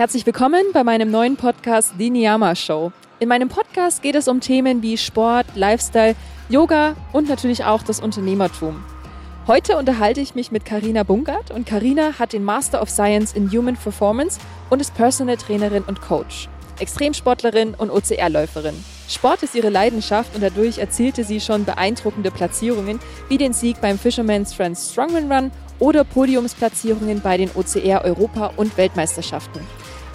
Herzlich willkommen bei meinem neuen Podcast Die Niyama Show. In meinem Podcast geht es um Themen wie Sport, Lifestyle, Yoga und natürlich auch das Unternehmertum. Heute unterhalte ich mich mit Karina Bungert und Karina hat den Master of Science in Human Performance und ist Personal Trainerin und Coach. Extremsportlerin und OCR-Läuferin. Sport ist ihre Leidenschaft und dadurch erzielte sie schon beeindruckende Platzierungen wie den Sieg beim Fisherman's Friends Strongman Run oder Podiumsplatzierungen bei den OCR Europa- und Weltmeisterschaften.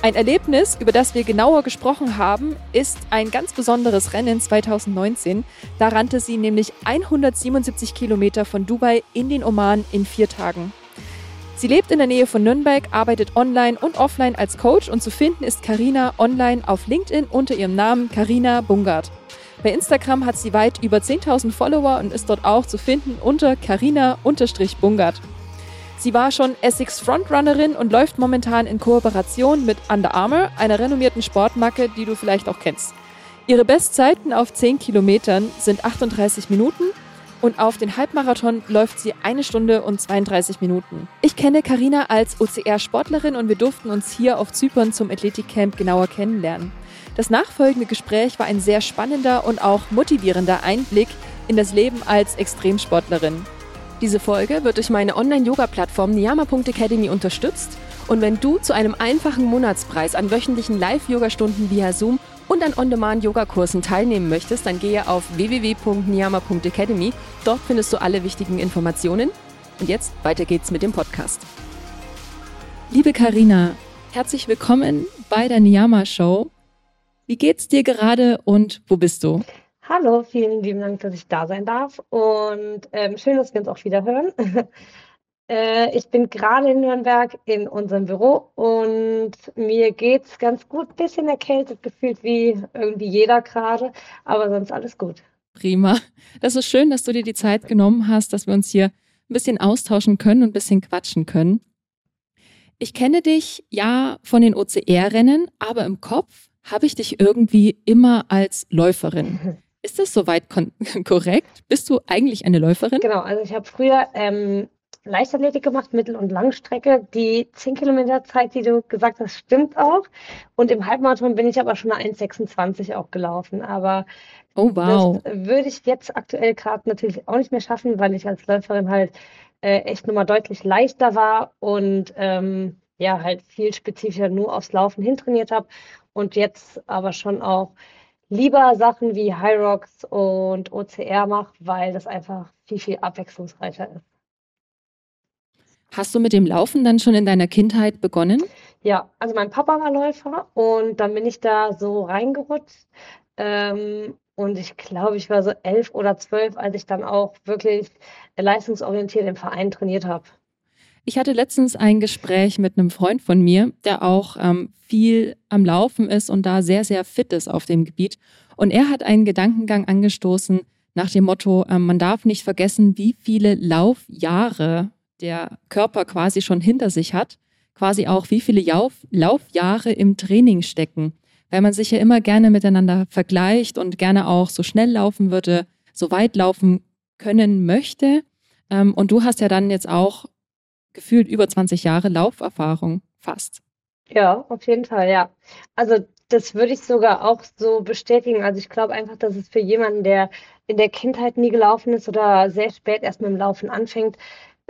Ein Erlebnis, über das wir genauer gesprochen haben, ist ein ganz besonderes Rennen 2019. Da rannte sie nämlich 177 Kilometer von Dubai in den Oman in vier Tagen. Sie lebt in der Nähe von Nürnberg, arbeitet online und offline als Coach und zu finden ist Karina online auf LinkedIn unter ihrem Namen Karina Bungard. Bei Instagram hat sie weit über 10.000 Follower und ist dort auch zu finden unter Karina-Bungard. Sie war schon Essex Frontrunnerin und läuft momentan in Kooperation mit Under Armour, einer renommierten Sportmarke, die du vielleicht auch kennst. Ihre Bestzeiten auf 10 Kilometern sind 38 Minuten und auf den Halbmarathon läuft sie eine Stunde und 32 Minuten. Ich kenne Karina als OCR-Sportlerin und wir durften uns hier auf Zypern zum Athletikcamp genauer kennenlernen. Das nachfolgende Gespräch war ein sehr spannender und auch motivierender Einblick in das Leben als Extremsportlerin. Diese Folge wird durch meine Online-Yoga-Plattform niyama.academy unterstützt und wenn du zu einem einfachen Monatspreis an wöchentlichen Live-Yoga-Stunden via Zoom und an On-Demand-Yoga-Kursen teilnehmen möchtest, dann gehe auf www.niyama.academy. Dort findest du alle wichtigen Informationen. Und jetzt weiter geht's mit dem Podcast. Liebe Karina, herzlich willkommen bei der Niyama Show. Wie geht's dir gerade und wo bist du? Hallo, vielen lieben Dank, dass ich da sein darf und ähm, schön, dass wir uns auch wieder hören. äh, ich bin gerade in Nürnberg in unserem Büro und mir geht's ganz gut, bisschen erkältet gefühlt wie irgendwie jeder gerade, aber sonst alles gut. Prima. Das ist schön, dass du dir die Zeit genommen hast, dass wir uns hier ein bisschen austauschen können und ein bisschen quatschen können. Ich kenne dich ja von den OCR-Rennen, aber im Kopf habe ich dich irgendwie immer als Läuferin. Ist das soweit korrekt? Bist du eigentlich eine Läuferin? Genau, also ich habe früher ähm, Leichtathletik gemacht, Mittel- und Langstrecke. Die 10 Kilometer Zeit, die du gesagt hast, stimmt auch. Und im Halbmarathon bin ich aber schon eine 1,26 auch gelaufen. Aber oh, wow. das würde ich jetzt aktuell gerade natürlich auch nicht mehr schaffen, weil ich als Läuferin halt äh, echt nochmal deutlich leichter war und ähm, ja, halt viel spezifischer nur aufs Laufen hintrainiert habe. Und jetzt aber schon auch lieber Sachen wie High Rocks und OCR mache, weil das einfach viel, viel abwechslungsreicher ist. Hast du mit dem Laufen dann schon in deiner Kindheit begonnen? Ja, also mein Papa war Läufer und dann bin ich da so reingerutscht. Ähm, und ich glaube, ich war so elf oder zwölf, als ich dann auch wirklich leistungsorientiert im Verein trainiert habe. Ich hatte letztens ein Gespräch mit einem Freund von mir, der auch ähm, viel am Laufen ist und da sehr, sehr fit ist auf dem Gebiet. Und er hat einen Gedankengang angestoßen nach dem Motto, äh, man darf nicht vergessen, wie viele Laufjahre der Körper quasi schon hinter sich hat, quasi auch wie viele Lauf Laufjahre im Training stecken. Weil man sich ja immer gerne miteinander vergleicht und gerne auch so schnell laufen würde, so weit laufen können möchte. Ähm, und du hast ja dann jetzt auch gefühlt über 20 Jahre Lauferfahrung fast. Ja, auf jeden Fall, ja. Also das würde ich sogar auch so bestätigen. Also ich glaube einfach, dass es für jemanden, der in der Kindheit nie gelaufen ist oder sehr spät erst mit dem Laufen anfängt,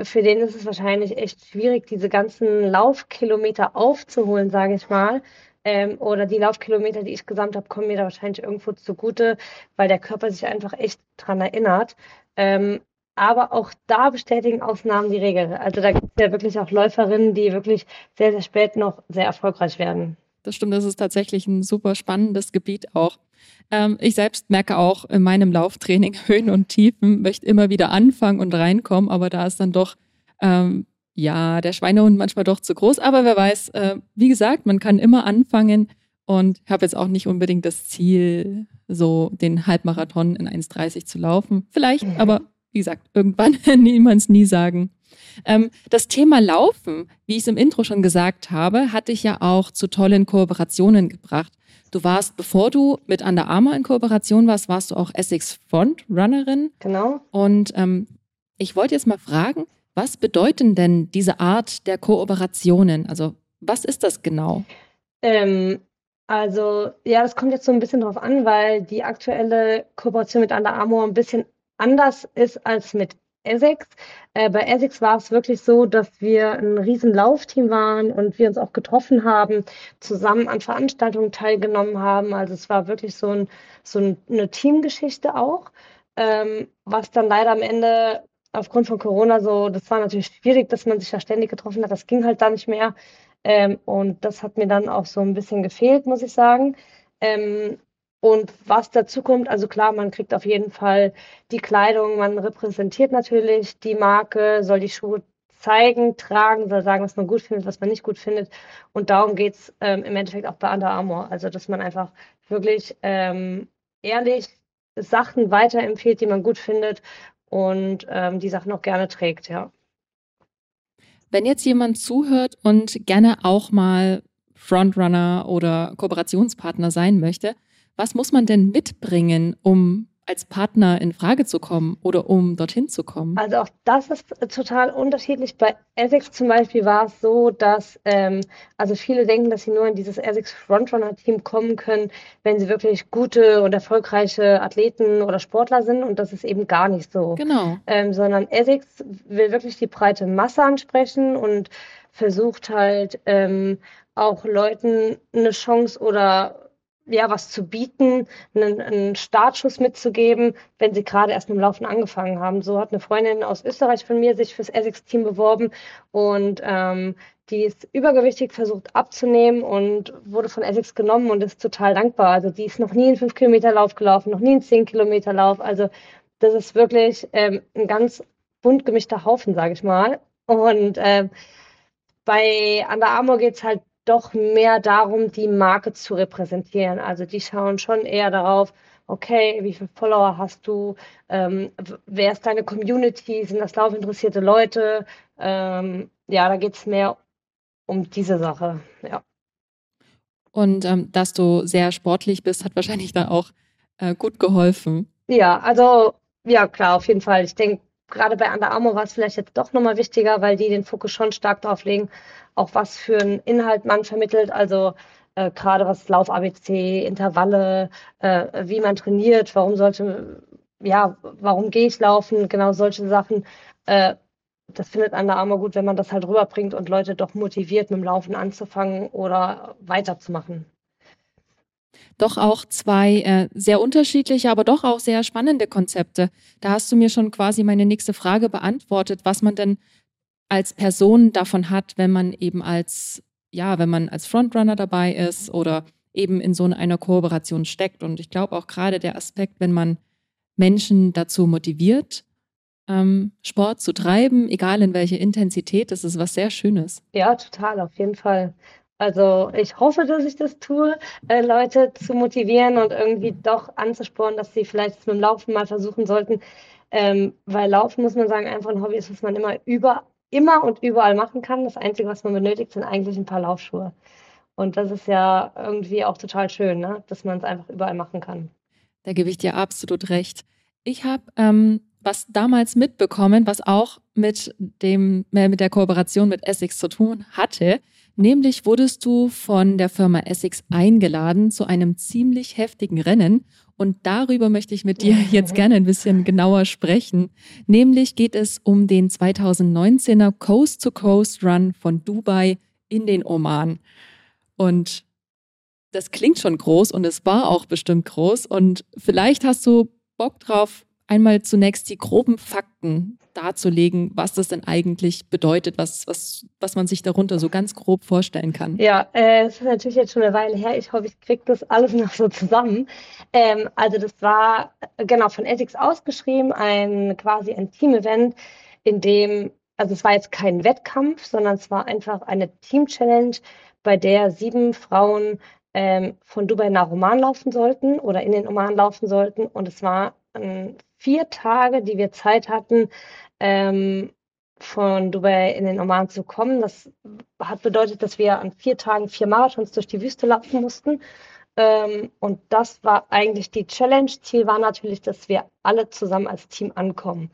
für den ist es wahrscheinlich echt schwierig, diese ganzen Laufkilometer aufzuholen, sage ich mal. Ähm, oder die Laufkilometer, die ich gesamt habe, kommen mir da wahrscheinlich irgendwo zugute, weil der Körper sich einfach echt dran erinnert. Ähm, aber auch da bestätigen Ausnahmen die Regel. Also da gibt es ja wirklich auch Läuferinnen, die wirklich sehr, sehr spät noch sehr erfolgreich werden. Das stimmt, das ist tatsächlich ein super spannendes Gebiet auch. Ähm, ich selbst merke auch in meinem Lauftraining Höhen und Tiefen, möchte immer wieder anfangen und reinkommen, aber da ist dann doch, ähm, ja, der Schweinehund manchmal doch zu groß. Aber wer weiß, äh, wie gesagt, man kann immer anfangen und habe jetzt auch nicht unbedingt das Ziel, so den Halbmarathon in 1,30 zu laufen. Vielleicht, mhm. aber wie gesagt, irgendwann niemals nie sagen. Ähm, das Thema Laufen, wie ich es im Intro schon gesagt habe, hat dich ja auch zu tollen Kooperationen gebracht. Du warst, bevor du mit Under Armour in Kooperation warst, warst du auch Essex Frontrunnerin. Genau. Und ähm, ich wollte jetzt mal fragen, was bedeuten denn diese Art der Kooperationen? Also was ist das genau? Ähm, also, ja, das kommt jetzt so ein bisschen drauf an, weil die aktuelle Kooperation mit Under Armour ein bisschen anders ist als mit Essex. Äh, bei Essex war es wirklich so, dass wir ein riesen Laufteam waren und wir uns auch getroffen haben, zusammen an Veranstaltungen teilgenommen haben. Also es war wirklich so, ein, so ein, eine Teamgeschichte auch, ähm, was dann leider am Ende aufgrund von Corona so, das war natürlich schwierig, dass man sich da ständig getroffen hat. Das ging halt da nicht mehr. Ähm, und das hat mir dann auch so ein bisschen gefehlt, muss ich sagen. Ähm, und was dazu kommt, also klar, man kriegt auf jeden Fall die Kleidung, man repräsentiert natürlich die Marke, soll die Schuhe zeigen, tragen, soll sagen, was man gut findet, was man nicht gut findet. Und darum geht es ähm, im Endeffekt auch bei Under Armour. Also, dass man einfach wirklich ähm, ehrlich Sachen weiterempfiehlt, die man gut findet und ähm, die Sachen auch gerne trägt, ja. Wenn jetzt jemand zuhört und gerne auch mal Frontrunner oder Kooperationspartner sein möchte, was muss man denn mitbringen, um als Partner in Frage zu kommen oder um dorthin zu kommen? Also auch das ist total unterschiedlich. Bei Essex zum Beispiel war es so, dass ähm, also viele denken, dass sie nur in dieses Essex Frontrunner-Team kommen können, wenn sie wirklich gute und erfolgreiche Athleten oder Sportler sind und das ist eben gar nicht so. Genau. Ähm, sondern Essex will wirklich die breite Masse ansprechen und versucht halt ähm, auch Leuten eine Chance oder ja, was zu bieten, einen, einen Startschuss mitzugeben, wenn sie gerade erst mit dem Laufen angefangen haben. So hat eine Freundin aus Österreich von mir sich fürs Essex-Team beworben und ähm, die ist übergewichtig, versucht abzunehmen und wurde von Essex genommen und ist total dankbar. Also die ist noch nie einen 5-Kilometer-Lauf gelaufen, noch nie einen 10-Kilometer-Lauf. Also das ist wirklich ähm, ein ganz bunt gemischter Haufen, sage ich mal. Und äh, bei Under Armour geht's halt doch mehr darum, die Marke zu repräsentieren. Also die schauen schon eher darauf, okay, wie viele Follower hast du, ähm, wer ist deine Community, sind das laufinteressierte Leute? Ähm, ja, da geht es mehr um diese Sache, ja. Und ähm, dass du sehr sportlich bist, hat wahrscheinlich dann auch äh, gut geholfen. Ja, also ja klar, auf jeden Fall. Ich denke, gerade bei Under Armour war es vielleicht jetzt doch nochmal wichtiger, weil die den Fokus schon stark drauf legen, auch was für einen Inhalt man vermittelt. Also äh, gerade was Lauf-ABC, Intervalle, äh, wie man trainiert, warum sollte, ja, warum gehe ich laufen, genau solche Sachen. Äh, das findet Under Armour gut, wenn man das halt rüberbringt und Leute doch motiviert, mit dem Laufen anzufangen oder weiterzumachen doch auch zwei äh, sehr unterschiedliche, aber doch auch sehr spannende Konzepte. Da hast du mir schon quasi meine nächste Frage beantwortet, was man denn als Person davon hat, wenn man eben als, ja, wenn man als Frontrunner dabei ist oder eben in so einer Kooperation steckt. Und ich glaube auch gerade der Aspekt, wenn man Menschen dazu motiviert, ähm, Sport zu treiben, egal in welche Intensität, das ist was sehr Schönes. Ja, total, auf jeden Fall. Also ich hoffe, dass ich das tue, äh, Leute zu motivieren und irgendwie doch anzuspornen, dass sie vielleicht mit dem Laufen mal versuchen sollten. Ähm, weil Laufen, muss man sagen, einfach ein Hobby ist, was man immer über, immer und überall machen kann. Das Einzige, was man benötigt, sind eigentlich ein paar Laufschuhe. Und das ist ja irgendwie auch total schön, ne? dass man es einfach überall machen kann. Da gebe ich dir absolut recht. Ich habe ähm, was damals mitbekommen, was auch mit dem äh, mit der Kooperation mit Essex zu tun hatte. Nämlich wurdest du von der Firma Essex eingeladen zu einem ziemlich heftigen Rennen. Und darüber möchte ich mit dir jetzt gerne ein bisschen genauer sprechen. Nämlich geht es um den 2019er Coast to Coast Run von Dubai in den Oman. Und das klingt schon groß und es war auch bestimmt groß. Und vielleicht hast du Bock drauf, einmal zunächst die groben Fakten darzulegen, was das denn eigentlich bedeutet, was, was, was man sich darunter so ganz grob vorstellen kann. Ja, äh, es ist natürlich jetzt schon eine Weile her. Ich hoffe, ich kriege das alles noch so zusammen. Ähm, also das war genau von Essex ausgeschrieben, ein quasi ein Team-Event, in dem, also es war jetzt kein Wettkampf, sondern es war einfach eine Team-Challenge, bei der sieben Frauen ähm, von Dubai nach Oman laufen sollten oder in den Oman laufen sollten. Und es war ein vier Tage, die wir Zeit hatten, ähm, von Dubai in den Oman zu kommen. Das hat bedeutet, dass wir an vier Tagen vier Marathons durch die Wüste laufen mussten. Ähm, und das war eigentlich die Challenge. Ziel war natürlich, dass wir alle zusammen als Team ankommen.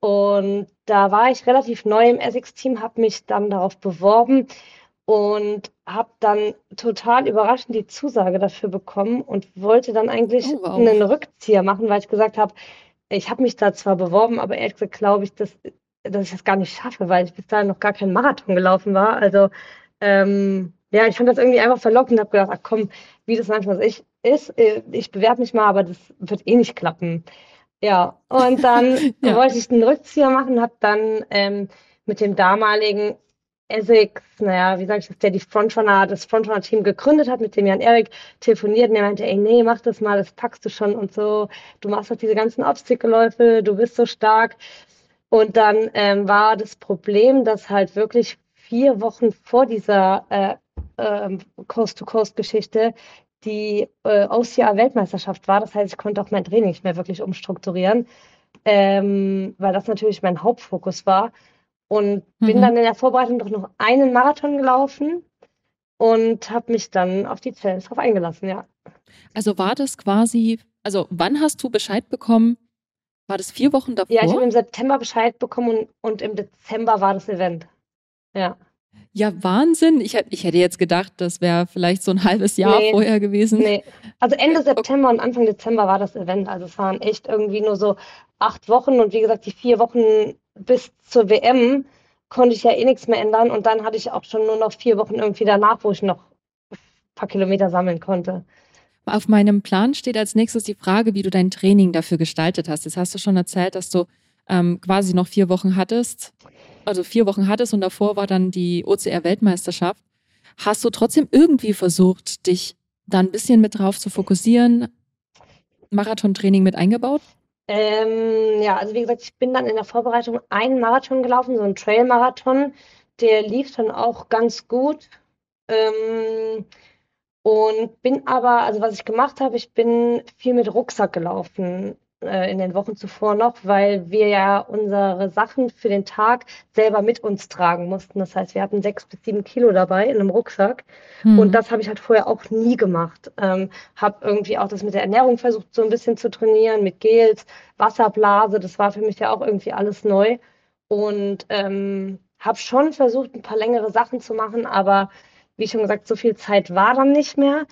Und da war ich relativ neu im Essex-Team, habe mich dann darauf beworben und habe dann total überraschend die Zusage dafür bekommen und wollte dann eigentlich Oh, wow. einen Rückzieher machen, weil ich gesagt habe, ich habe mich da zwar beworben, aber ehrlich gesagt glaube ich, dass, dass ich das gar nicht schaffe, weil ich bis dahin noch gar keinen Marathon gelaufen war. Also ähm, ja, ich fand das irgendwie einfach verlockend und habe gedacht, ach komm, wie das manchmal ist, äh, ich bewerbe mich mal, aber das wird eh nicht klappen. Ja, und dann Ja. wollte ich einen Rückzieher machen, habe dann ähm, mit dem damaligen Essex, naja, wie sage ich das, der die Frontrunner, das Frontrunner-Team gegründet hat, mit dem Jan Erik telefoniert und der meinte, ey, nee, mach das mal, das packst du schon und so. Du machst doch diese ganzen Obstacle-Läufe, du bist so stark. Und dann ähm, war das Problem, dass halt wirklich vier Wochen vor dieser äh, ähm, Coast-to-Coast-Geschichte die äh, OCR-Weltmeisterschaft war. Das heißt, ich konnte auch mein Training nicht mehr wirklich umstrukturieren, ähm, weil das natürlich mein Hauptfokus war. Und bin Mhm. dann in der Vorbereitung doch noch einen Marathon gelaufen und habe mich dann auf die Challenge drauf eingelassen, ja. Also war das quasi, also wann hast du Bescheid bekommen? War das vier Wochen Ja, ich habe davor? im September Bescheid bekommen und, und im Dezember war das Event. Ja. Ja, Wahnsinn. Ich, ich hätte jetzt gedacht, das wäre vielleicht so ein halbes Jahr Nee. vorher gewesen. Nee, also Ende September und Anfang Dezember war das Event. Also es waren echt irgendwie nur so acht Wochen und wie gesagt, die vier Wochen bis zur WM konnte ich ja eh nichts mehr ändern und dann hatte ich auch schon nur noch vier Wochen irgendwie danach, wo ich noch ein paar Kilometer sammeln konnte. Auf meinem Plan steht als nächstes die Frage, wie du dein Training dafür gestaltet hast. Jetzt hast du schon erzählt, dass du ähm, quasi noch vier Wochen hattest, also vier Wochen hattest und davor war dann die OCR-Weltmeisterschaft. Hast du trotzdem irgendwie versucht, dich da ein bisschen mit drauf zu fokussieren, Marathontraining mit eingebaut? Ähm, ja, also wie gesagt, ich bin dann in der Vorbereitung einen Marathon gelaufen, so einen Trail-Marathon. Der lief dann auch ganz gut. Ähm, und bin aber, also was ich gemacht habe, ich bin viel mit Rucksack gelaufen äh, in den Wochen zuvor noch, weil wir ja unsere Sachen für den Tag selber mit uns tragen mussten. Das heißt, wir hatten sechs bis sieben Kilo dabei in einem Rucksack. Mhm. Und das habe ich halt vorher auch nie gemacht. Ähm, habe irgendwie auch das mit der Ernährung versucht, so ein bisschen zu trainieren, mit Gels, Wasserblase. Das war für mich ja auch irgendwie alles neu. Und ähm, habe schon versucht, ein paar längere Sachen zu machen, aber wie schon gesagt, so viel Zeit war dann nicht mehr.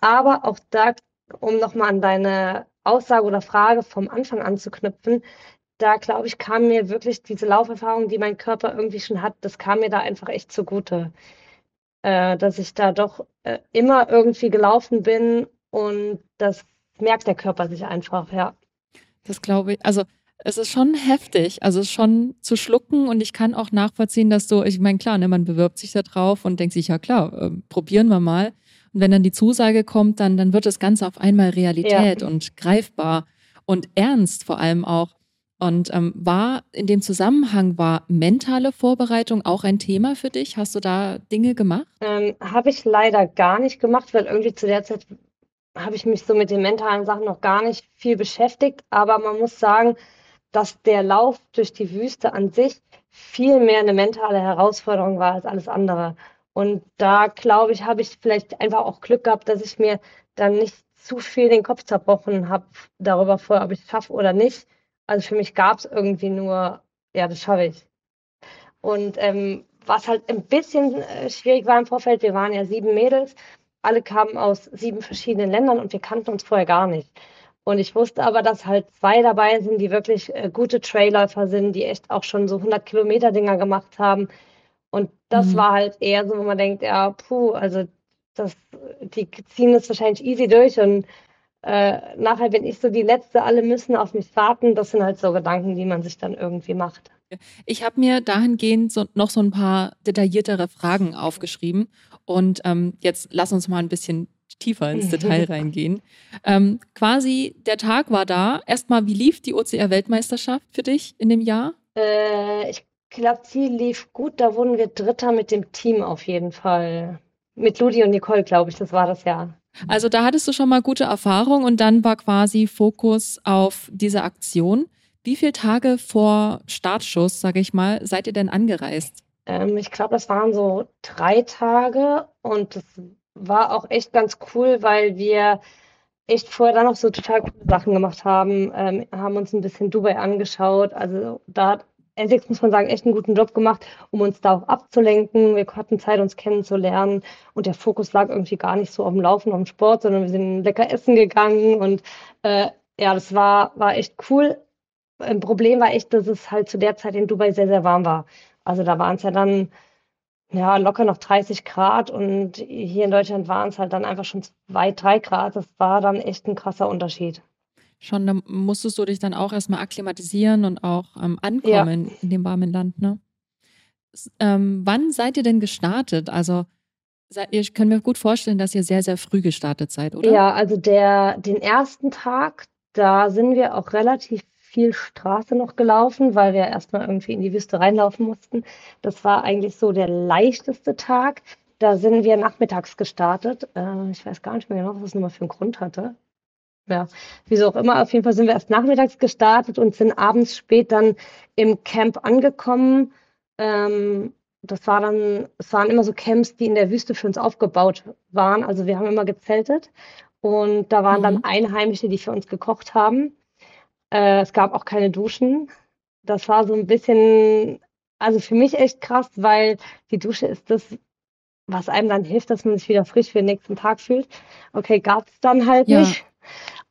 Aber auch da, um nochmal an deine Aussage oder Frage vom Anfang anzuknüpfen, da glaube ich, kam mir wirklich diese Lauferfahrung, die mein Körper irgendwie schon hat, das kam mir da einfach echt zugute äh, dass ich da doch äh, immer irgendwie gelaufen bin und das merkt der Körper sich einfach, ja. Das glaube ich, also es ist schon heftig, also schon zu schlucken und ich kann auch nachvollziehen, dass du, ich meine, klar, ne, man bewirbt sich da drauf und denkt sich, ja klar, äh, probieren wir mal. Und wenn dann die Zusage kommt, dann, dann wird das Ganze auf einmal Realität Ja. und greifbar und ernst vor allem auch. Und ähm, war in dem Zusammenhang, war mentale Vorbereitung auch ein Thema für dich? Hast du da Dinge gemacht? Ähm, habe ich leider gar nicht gemacht, weil irgendwie zu der Zeit habe ich mich so mit den mentalen Sachen noch gar nicht viel beschäftigt. Aber man muss sagen, dass der Lauf durch die Wüste an sich viel mehr eine mentale Herausforderung war als alles andere. Und da glaube ich, habe ich vielleicht einfach auch Glück gehabt, dass ich mir dann nicht zu viel den Kopf zerbrochen habe darüber vorher, ob ich es schaffe oder nicht. Also für mich gab es irgendwie nur, ja, das schaffe ich. Und ähm, was halt ein bisschen äh, schwierig war im Vorfeld, wir waren ja sieben Mädels, alle kamen aus sieben verschiedenen Ländern und wir kannten uns vorher gar nicht. Und ich wusste aber, dass halt zwei dabei sind, die wirklich äh, gute Trailläufer sind, die echt auch schon so 100 Kilometer Dinger gemacht haben. Und das Mhm. war halt eher so, wo man denkt, ja, puh, also das, die ziehen das wahrscheinlich easy durch und äh, nachher bin ich so die Letzte, alle müssen auf mich warten. Das sind halt so Gedanken, die man sich dann irgendwie macht. Ich habe mir dahingehend so, noch so ein paar detailliertere Fragen aufgeschrieben. Und ähm, jetzt lass uns mal ein bisschen tiefer ins Detail reingehen. Ähm, quasi, der Tag war da. Erstmal, wie lief die OCR-Weltmeisterschaft für dich in dem Jahr? Äh, ich glaube, sie lief gut. Da wurden wir Dritter mit dem Team auf jeden Fall. Mit Ludi und Nicole, glaube ich, das war das Jahr. Also da hattest du schon mal gute Erfahrung und dann war quasi Fokus auf diese Aktion. Wie viele Tage vor Startschuss, sage ich mal, seid ihr denn angereist? Ähm, ich glaube, das waren so drei Tage und das war auch echt ganz cool, weil wir echt vorher dann noch so total coole Sachen gemacht haben, ähm, haben uns ein bisschen Dubai angeschaut. Also da hat Essex, muss man sagen, echt einen guten Job gemacht, um uns da auch abzulenken. Wir hatten Zeit, uns kennenzulernen und der Fokus lag irgendwie gar nicht so auf dem Laufen, auf dem Sport, sondern wir sind lecker essen gegangen und äh, ja, das war, war echt cool. Ein Problem war echt, dass es halt zu der Zeit in Dubai sehr, sehr warm war. Also da waren es ja dann ja, locker noch 30 Grad und hier in Deutschland waren es halt dann einfach schon zwei, drei Grad. Das war dann echt ein krasser Unterschied. Schon, da musstest du dich dann auch erstmal akklimatisieren und auch ähm, ankommen ja. in dem warmen Land, ne? Ähm, wann seid ihr denn gestartet? Also, ich kann mir gut vorstellen, dass ihr sehr, sehr früh gestartet seid, oder? Ja, also der, den ersten Tag, da sind wir auch relativ viel Straße noch gelaufen, weil wir erstmal irgendwie in die Wüste reinlaufen mussten. Das war eigentlich so der leichteste Tag. Da sind wir nachmittags gestartet. Äh, ich weiß gar nicht mehr genau, was das nochmal für einen Grund hatte. Ja, wieso auch immer. Auf jeden Fall sind wir erst nachmittags gestartet und sind abends spät dann im Camp angekommen. Ähm, das war dann, es waren immer so Camps, die in der Wüste für uns aufgebaut waren. Also wir haben immer gezeltet und da waren mhm. dann Einheimische, die für uns gekocht haben. Äh, es gab auch keine Duschen. Das war so ein bisschen, also für mich echt krass, weil die Dusche ist das, was einem dann hilft, dass man sich wieder frisch für den nächsten Tag fühlt. Okay, gab es dann halt ja. nicht.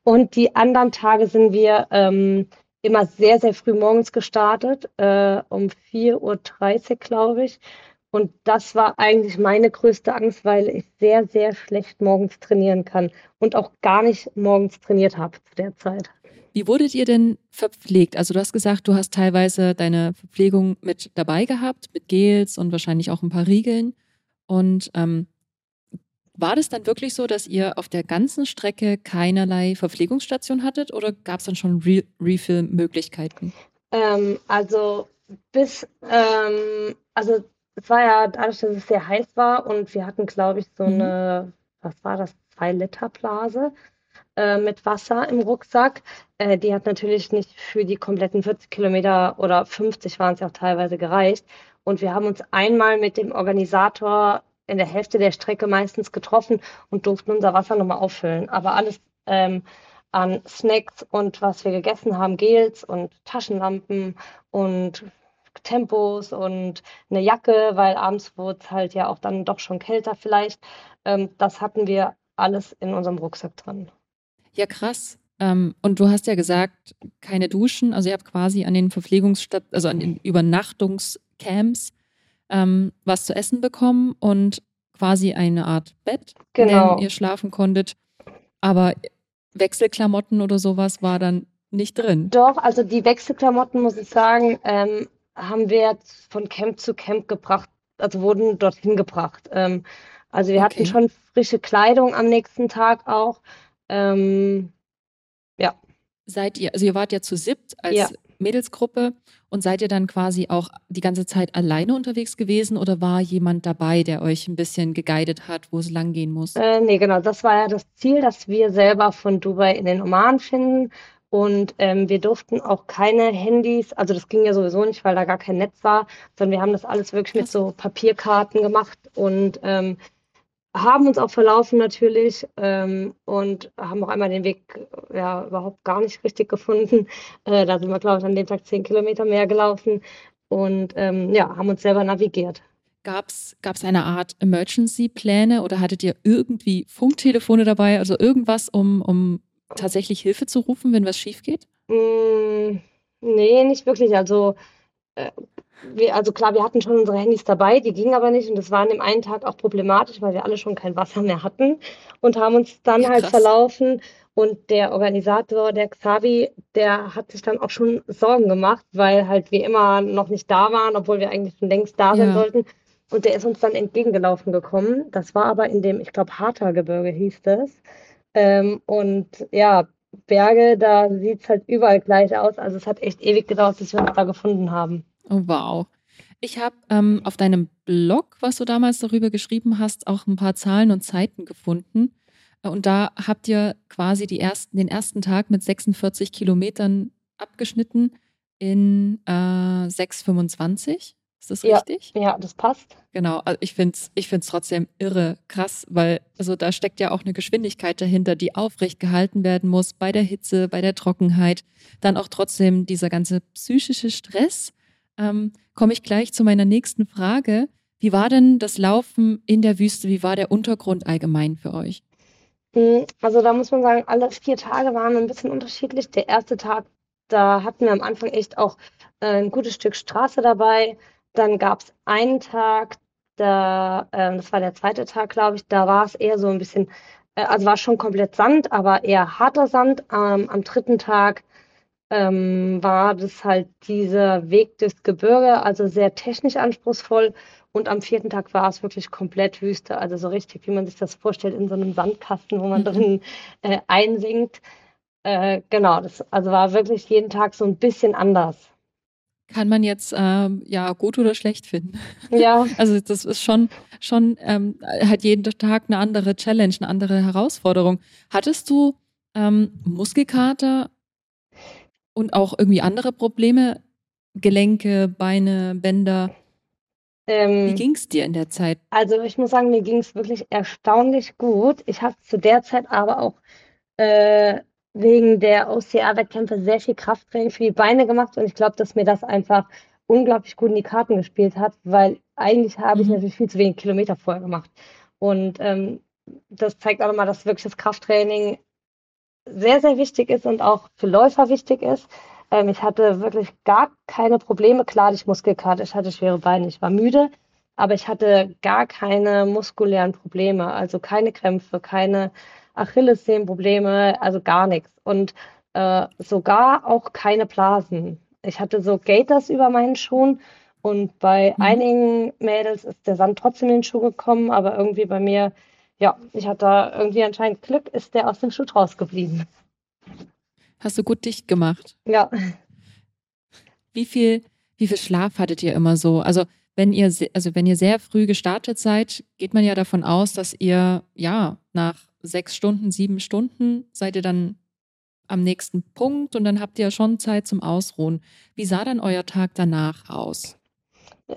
Und die anderen Tage sind wir ähm, immer sehr, sehr früh morgens gestartet, äh, um 4.30 Uhr, glaube ich. Und das war eigentlich meine größte Angst, weil ich sehr, sehr schlecht morgens trainieren kann und auch gar nicht morgens trainiert habe zu der Zeit. Wie wurdet ihr denn verpflegt? Also du hast gesagt, du hast teilweise deine Verpflegung mit dabei gehabt, mit Gels und wahrscheinlich auch ein paar Riegeln. Und ähm, war das dann wirklich so, dass ihr auf der ganzen Strecke keinerlei Verpflegungsstation hattet oder gab es dann schon Re Refill-Möglichkeiten? Ähm, also bis, ähm, also es war ja dadurch, dass es sehr heiß war und wir hatten, glaube ich, so mhm. eine, was war das, zwei Liter Blase äh, mit Wasser im Rucksack. Äh, die hat natürlich nicht für die kompletten 40 Kilometer oder 50 waren es ja auch teilweise gereicht. Und wir haben uns einmal mit dem Organisator in der Hälfte der Strecke meistens getroffen und durften unser Wasser nochmal auffüllen. Aber alles ähm, an Snacks und was wir gegessen haben, Gels und Taschenlampen und Tempos und eine Jacke, weil abends wurde es halt ja auch dann doch schon kälter vielleicht. Ähm, das hatten wir alles in unserem Rucksack drin. Ja, krass. Ähm, und du hast ja gesagt, keine Duschen. Also ihr habt quasi an den Verpflegungsstadt, also an den Übernachtungscamps ähm, was zu essen bekommen und quasi eine Art Bett, genau. in dem ihr schlafen konntet. Aber Wechselklamotten oder sowas war dann nicht drin. Doch, also die Wechselklamotten, muss ich sagen, ähm, haben wir von Camp zu Camp gebracht, also wurden dorthin gebracht. Ähm, also wir okay. hatten schon frische Kleidung am nächsten Tag auch. Ähm, ja. Seid ihr, also ihr wart ja zu siebt als ja. Mädelsgruppe und seid ihr dann quasi auch die ganze Zeit alleine unterwegs gewesen oder war jemand dabei, der euch ein bisschen geguidet hat, wo es lang gehen muss? Äh, nee, genau. Das war ja das Ziel, dass wir selber von Dubai in den Oman finden. Und ähm, wir durften auch keine Handys, also das ging ja sowieso nicht, weil da gar kein Netz war, sondern wir haben das alles wirklich mit so Papierkarten gemacht und ähm, haben uns auch verlaufen natürlich ähm, und haben auch einmal den Weg ja überhaupt gar nicht richtig gefunden. Äh, da sind wir, glaube ich, an dem Tag zehn Kilometer mehr gelaufen und ähm, ja, haben uns selber navigiert. Gab es eine Art Emergency-Pläne oder hattet ihr irgendwie Funktelefone dabei, also irgendwas, um, um tatsächlich Hilfe zu rufen, wenn was schief geht? Mm, nee, nicht wirklich. Also äh, wir, also klar, wir hatten schon unsere Handys dabei, die gingen aber nicht und das war an dem einen Tag auch problematisch, weil wir alle schon kein Wasser mehr hatten und haben uns dann ja, halt verlaufen und der Organisator, der Xavi, der hat sich dann auch schon Sorgen gemacht, weil halt wir immer noch nicht da waren, obwohl wir eigentlich schon längst da sein ja. sollten. Und der ist uns dann entgegengelaufen gekommen. Das war aber in dem, ich glaube, Harter-Gebirge hieß das. Ähm, und ja, Berge, da sieht es halt überall gleich aus. Also es hat echt ewig gedauert, bis wir uns da gefunden haben. Oh, wow. Ich habe ähm, auf deinem Blog, was du damals darüber geschrieben hast, auch ein paar Zahlen und Zeiten gefunden. Äh, und da habt ihr quasi ersten, den ersten Tag mit 46 Kilometern abgeschnitten in äh, 6,25. Ist das richtig? Ja, das passt. Genau, also ich finde es ich find's trotzdem irre krass, weil also da steckt ja auch eine Geschwindigkeit dahinter, die aufrecht gehalten werden muss bei der Hitze, bei der Trockenheit. Dann auch trotzdem dieser ganze psychische Stress ähm, komme ich gleich zu meiner nächsten Frage. Wie war denn das Laufen in der Wüste? Wie war der Untergrund allgemein für euch? Hm, also da muss man sagen, alle vier Tage waren ein bisschen unterschiedlich. Der erste Tag, da hatten wir am Anfang echt auch äh, ein gutes Stück Straße dabei. Dann gab es einen Tag, da, äh, das war der zweite Tag, glaube ich, da war es eher so ein bisschen, äh, also war schon komplett Sand, aber eher harter Sand. Ähm, am dritten Tag ähm, war das halt dieser Weg durchs Gebirge, also sehr technisch anspruchsvoll. Und am vierten Tag war es wirklich komplett Wüste, also so richtig, wie man sich das vorstellt, in so einem Sandkasten, wo man mhm. drin äh, einsinkt. Äh, genau, das also war wirklich jeden Tag so ein bisschen anders. Kann man jetzt ähm, ja gut oder schlecht finden. Ja. Also das ist schon schon ähm, hat jeden Tag eine andere Challenge, eine andere Herausforderung. Hattest du ähm, Muskelkater und auch irgendwie andere Probleme, Gelenke, Beine, Bänder? Ähm, Wie ging es dir in der Zeit? Also ich muss sagen, mir ging es wirklich erstaunlich gut. Ich habe zu der Zeit aber auch äh, wegen der OCR-Wettkämpfe sehr viel Krafttraining für die Beine gemacht und ich glaube, dass mir das einfach unglaublich gut in die Karten gespielt hat, weil eigentlich habe ich mhm. natürlich viel zu wenig Kilometer vorher gemacht. Und ähm, das zeigt auch nochmal, dass wirklich das Krafttraining sehr, sehr wichtig ist und auch für Läufer wichtig ist. Ähm, ich hatte wirklich gar keine Probleme. Klar, ich Muskelkater, ich hatte schwere Beine, ich war müde, aber ich hatte gar keine muskulären Probleme, also keine Krämpfe, keine Achillessehnenprobleme, also gar nichts. Und äh, sogar auch keine Blasen. Ich hatte so Gators über meinen Schuhen und bei mhm. einigen Mädels ist der Sand trotzdem in den Schuh gekommen, aber irgendwie bei mir, ja, ich hatte da irgendwie anscheinend Glück, ist der aus dem Schuh rausgeblieben. Hast du gut dicht gemacht? Ja. Wie viel, wie viel Schlaf hattet ihr immer so? Also wenn ihr, also wenn ihr sehr früh gestartet seid, geht man ja davon aus, dass ihr ja nach sechs Stunden, sieben Stunden seid ihr dann am nächsten Punkt und dann habt ihr ja schon Zeit zum Ausruhen. Wie sah dann euer Tag danach aus?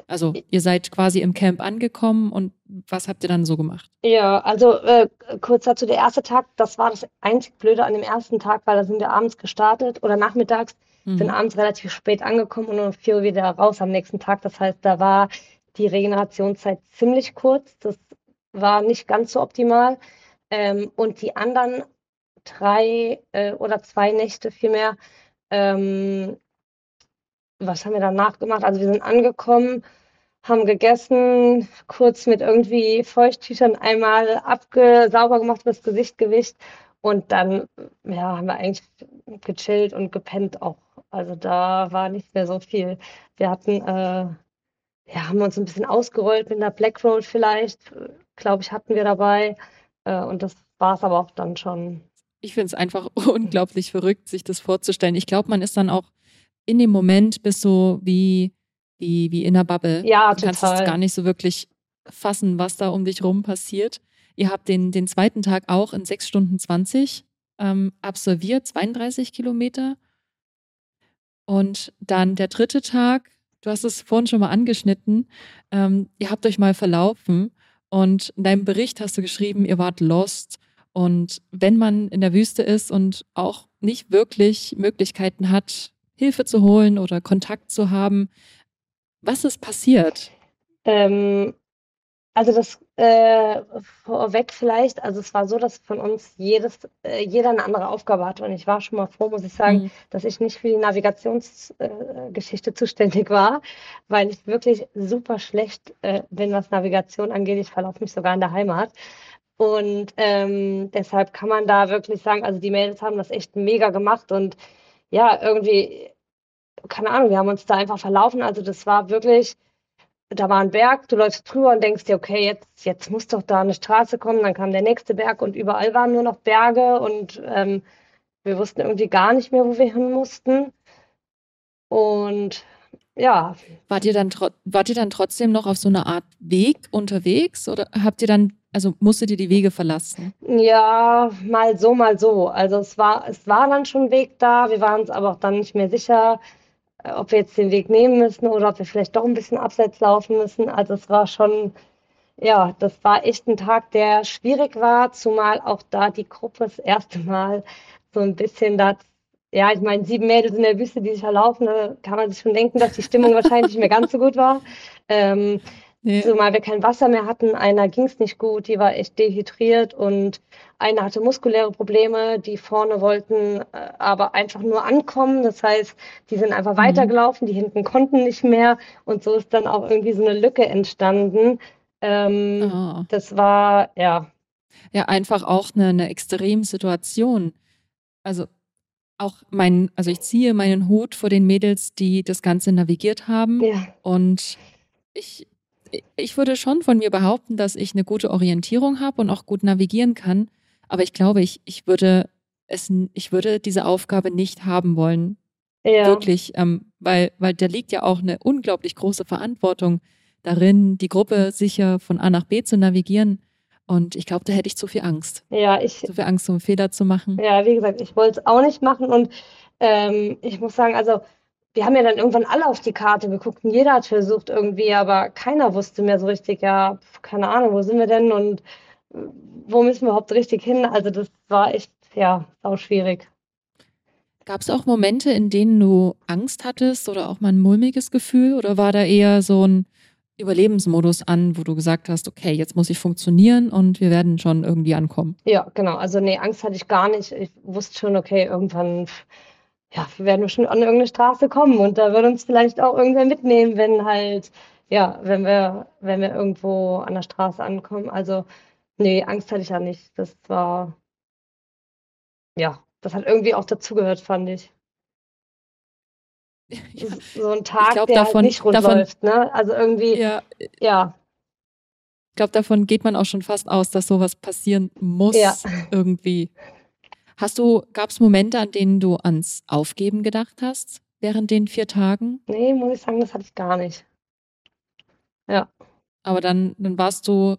Also ihr seid quasi im Camp angekommen und was habt ihr dann so gemacht? Ja, also äh, kurz dazu, der erste Tag, das war das einzig Blöde an dem ersten Tag, weil da sind wir abends gestartet oder nachmittags, mhm. sind abends relativ spät angekommen und um vier Uhr wieder raus am nächsten Tag. Das heißt, da war die Regenerationszeit ziemlich kurz. Das war nicht ganz so optimal. Ähm, und die anderen drei äh, oder zwei Nächte vielmehr ähm, was haben wir danach gemacht? Also wir sind angekommen, haben gegessen, kurz mit irgendwie Feuchttüchern einmal abge sauber gemacht, das Gesicht gewischt und dann ja, haben wir eigentlich gechillt und gepennt auch. Also da war nicht mehr so viel. Wir hatten, äh, ja, haben uns ein bisschen ausgerollt mit einer Black Roll vielleicht, glaube ich, hatten wir dabei. Äh, und das war es aber auch dann schon. Ich finde es einfach unglaublich verrückt, sich das vorzustellen. Ich glaube, man ist dann auch in dem Moment bist du wie, wie, wie in der Bubble. Ja, du kannst es gar nicht so wirklich fassen, was da um dich rum passiert. Ihr habt den, den zweiten Tag auch in 6 Stunden 20 ähm, absolviert, 32 Kilometer. Und dann der dritte Tag, du hast es vorhin schon mal angeschnitten, ähm, ihr habt euch mal verlaufen und in deinem Bericht hast du geschrieben, ihr wart lost. Und wenn man in der Wüste ist und auch nicht wirklich Möglichkeiten hat, Hilfe zu holen oder Kontakt zu haben. Was ist passiert? Ähm, also das äh, vorweg vielleicht, also es war so, dass von uns jedes, äh, jeder eine andere Aufgabe hatte und ich war schon mal froh, muss ich sagen, mhm. dass ich nicht für die Navigationsgeschichte äh, zuständig war, weil ich wirklich super schlecht äh, bin, was Navigation angeht. Ich verlaufe mich sogar in der Heimat. Und ähm, deshalb kann man da wirklich sagen, also die Mädels haben das echt mega gemacht und ja, irgendwie, keine Ahnung, wir haben uns da einfach verlaufen. Also das war wirklich, da war ein Berg, du läufst drüber und denkst dir, okay, jetzt, jetzt muss doch da eine Straße kommen. Dann kam der nächste Berg und überall waren nur noch Berge und ähm, wir wussten irgendwie gar nicht mehr, wo wir hin mussten. Und ja. Wart ihr dann, wart ihr dann trotzdem noch auf so einer Art Weg unterwegs oder habt ihr dann also musstet ihr die Wege verlassen? Ja, mal so, mal so. Also es war, es war dann schon Weg da. Wir waren uns aber auch dann nicht mehr sicher, äh, ob wir jetzt den Weg nehmen müssen oder ob wir vielleicht doch ein bisschen abseits laufen müssen. Also es war schon, ja, das war echt ein Tag, der schwierig war, zumal auch da die Gruppe das erste Mal so ein bisschen da ja, ich meine, sieben Mädels in der Wüste, die sich verlaufen, da kann man sich schon denken, dass die Stimmung wahrscheinlich nicht mehr ganz so gut war. Ähm, nee. Zumal wir kein Wasser mehr hatten, einer ging es nicht gut, die war echt dehydriert und eine hatte muskuläre Probleme, die vorne wollten äh, aber einfach nur ankommen. Das heißt, die sind einfach mhm. weitergelaufen, die hinten konnten nicht mehr und so ist dann auch irgendwie so eine Lücke entstanden. Ähm, oh. Das war, ja. Ja, einfach auch eine, eine Extremsituation. Also auch mein, also ich ziehe meinen Hut vor den Mädels, die das Ganze navigiert haben. Ja. Und ich, ich würde schon von mir behaupten, dass ich eine gute Orientierung habe und auch gut navigieren kann. Aber ich glaube, ich, ich würde es, ich würde diese Aufgabe nicht haben wollen. Ja. Wirklich, ähm, weil, weil da liegt ja auch eine unglaublich große Verantwortung darin, die Gruppe sicher von A nach B zu navigieren. Und ich glaube, da hätte ich zu viel Angst. Ja, ich. Zu viel Angst, so einen Fehler zu machen. Ja, wie gesagt, ich wollte es auch nicht machen. Und ähm, ich muss sagen, also wir haben ja dann irgendwann alle auf die Karte geguckt und jeder hat versucht irgendwie, aber keiner wusste mehr so richtig, ja, keine Ahnung, wo sind wir denn und äh, wo müssen wir überhaupt richtig hin? Also das war echt, ja, auch schwierig. Gab es auch Momente, in denen du Angst hattest oder auch mal ein mulmiges Gefühl oder war da eher so ein Überlebensmodus an, wo du gesagt hast, okay, jetzt muss ich funktionieren und wir werden schon irgendwie ankommen? Ja, genau. Also nee, Angst hatte ich gar nicht. Ich wusste schon, okay, irgendwann ja, wir werden schon an irgendeine Straße kommen und da wird uns vielleicht auch irgendwer mitnehmen, wenn halt, ja, wenn wir, wenn wir irgendwo an der Straße ankommen. Also, nee, Angst hatte ich ja nicht. Das war, ja, das hat irgendwie auch dazugehört, fand ich. Ja. So ein Tag, glaub, der davon, halt nicht rund davon, läuft, ne? Also irgendwie, ja. ja. Ich glaube, davon geht man auch schon fast aus, dass sowas passieren muss ja. irgendwie. Hast du, gab es Momente, an denen du ans Aufgeben gedacht hast während den vier Tagen? Nee, muss ich sagen, das hatte ich gar nicht. Ja. Aber dann, dann warst du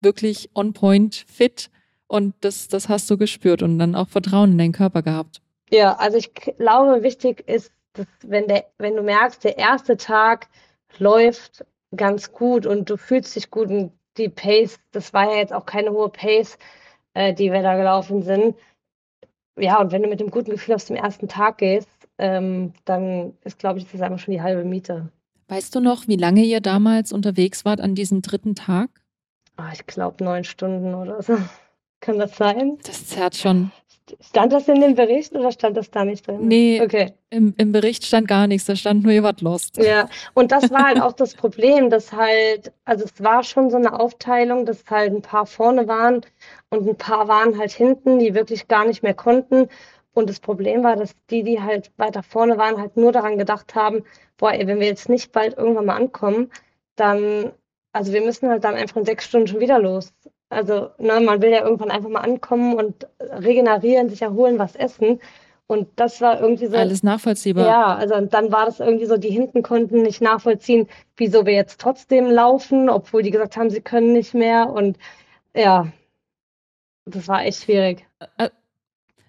wirklich on point fit und das, das hast du gespürt und dann auch Vertrauen in deinen Körper gehabt. Ja, also ich glaube, wichtig ist, dass wenn, der, wenn du merkst, der erste Tag läuft ganz gut und du fühlst dich gut und die Pace, das war ja jetzt auch keine hohe Pace, äh, die wir da gelaufen sind, ja, und wenn du mit dem guten Gefühl aus dem ersten Tag gehst, ähm, dann ist, glaube ich, das ist einfach schon die halbe Miete. Weißt du noch, wie lange ihr damals unterwegs wart an diesem dritten Tag? Oh, ich glaube neun Stunden oder so. Kann das sein? Das zerrt schon. Stand das in dem Bericht oder stand das da nicht drin? Nee, okay. im, im Bericht stand gar nichts, da stand nur, ihr wart lost. Ja, und das war halt auch das Problem, dass halt, also es war schon so eine Aufteilung, dass halt ein paar vorne waren und ein paar waren halt hinten, die wirklich gar nicht mehr konnten. Und das Problem war, dass die, die halt weiter vorne waren, halt nur daran gedacht haben, boah, ey, wenn wir jetzt nicht bald irgendwann mal ankommen, dann, also wir müssen halt dann einfach in sechs Stunden schon wieder los. Also ne, man will ja irgendwann einfach mal ankommen und regenerieren, sich erholen, was essen. Und das war irgendwie so. Alles nachvollziehbar. Ja, also dann war das irgendwie so, die hinten konnten nicht nachvollziehen, wieso wir jetzt trotzdem laufen, obwohl die gesagt haben, sie können nicht mehr. Und ja, das war echt schwierig.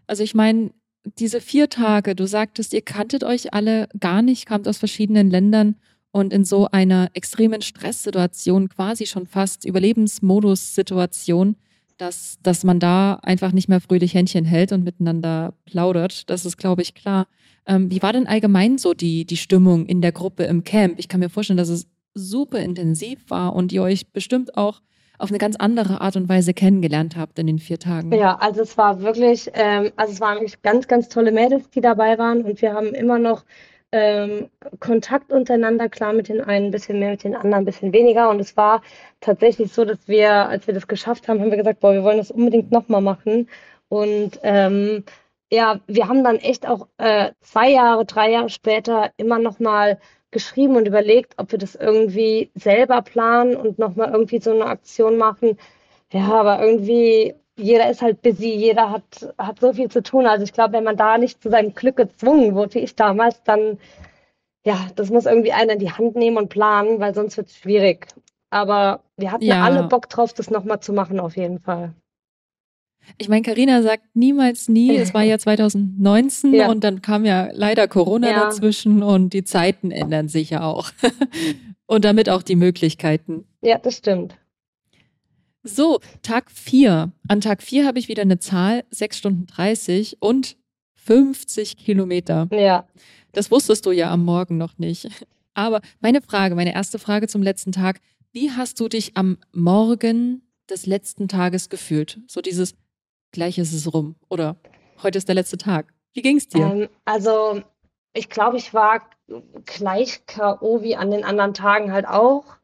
Also ich meine, diese vier Tage, du sagtest, ihr kanntet euch alle gar nicht, kamt aus verschiedenen Ländern und in so einer extremen Stresssituation, quasi schon fast Überlebensmodus-Situation, dass, dass man da einfach nicht mehr fröhlich Händchen hält und miteinander plaudert. Das ist, glaube ich, klar. Ähm, wie war denn allgemein so die, die Stimmung in der Gruppe im Camp? Ich kann mir vorstellen, dass es super intensiv war und ihr euch bestimmt auch auf eine ganz andere Art und Weise kennengelernt habt in den vier Tagen. Ja, also es war wirklich, ähm, also es waren wirklich ganz, ganz tolle Mädels, die dabei waren und wir haben immer noch ähm, Kontakt untereinander, klar mit den einen ein bisschen mehr, mit den anderen ein bisschen weniger. Und es war tatsächlich so, dass wir, als wir das geschafft haben, haben wir gesagt, boah, wir wollen das unbedingt nochmal machen. Und ähm, ja, wir haben dann echt auch äh, zwei Jahre, drei Jahre später immer nochmal geschrieben und überlegt, ob wir das irgendwie selber planen und nochmal irgendwie so eine Aktion machen. Ja, aber irgendwie jeder ist halt busy, jeder hat, hat so viel zu tun. Also ich glaube, wenn man da nicht zu seinem Glück gezwungen wurde, wie ich damals, dann, ja, das muss irgendwie einer in die Hand nehmen und planen, weil sonst wird es schwierig. Aber wir hatten ja. alle Bock drauf, das nochmal zu machen, auf jeden Fall. Ich meine, Karina sagt niemals nie. Es war ja 2019 ja. und dann kam ja leider Corona ja. dazwischen und die Zeiten ändern sich ja auch. und damit auch die Möglichkeiten. Ja, das stimmt. So, Tag 4. An Tag 4 habe ich wieder eine Zahl, 6 Stunden 30 und 50 Kilometer. Ja. Das wusstest du ja am Morgen noch nicht. Aber meine Frage, meine erste Frage zum letzten Tag, wie hast du dich am Morgen des letzten Tages gefühlt? So dieses, gleich ist es rum oder heute ist der letzte Tag. Wie ging es dir? Ähm, also ich glaube, ich war gleich K.O. wie an den anderen Tagen halt auch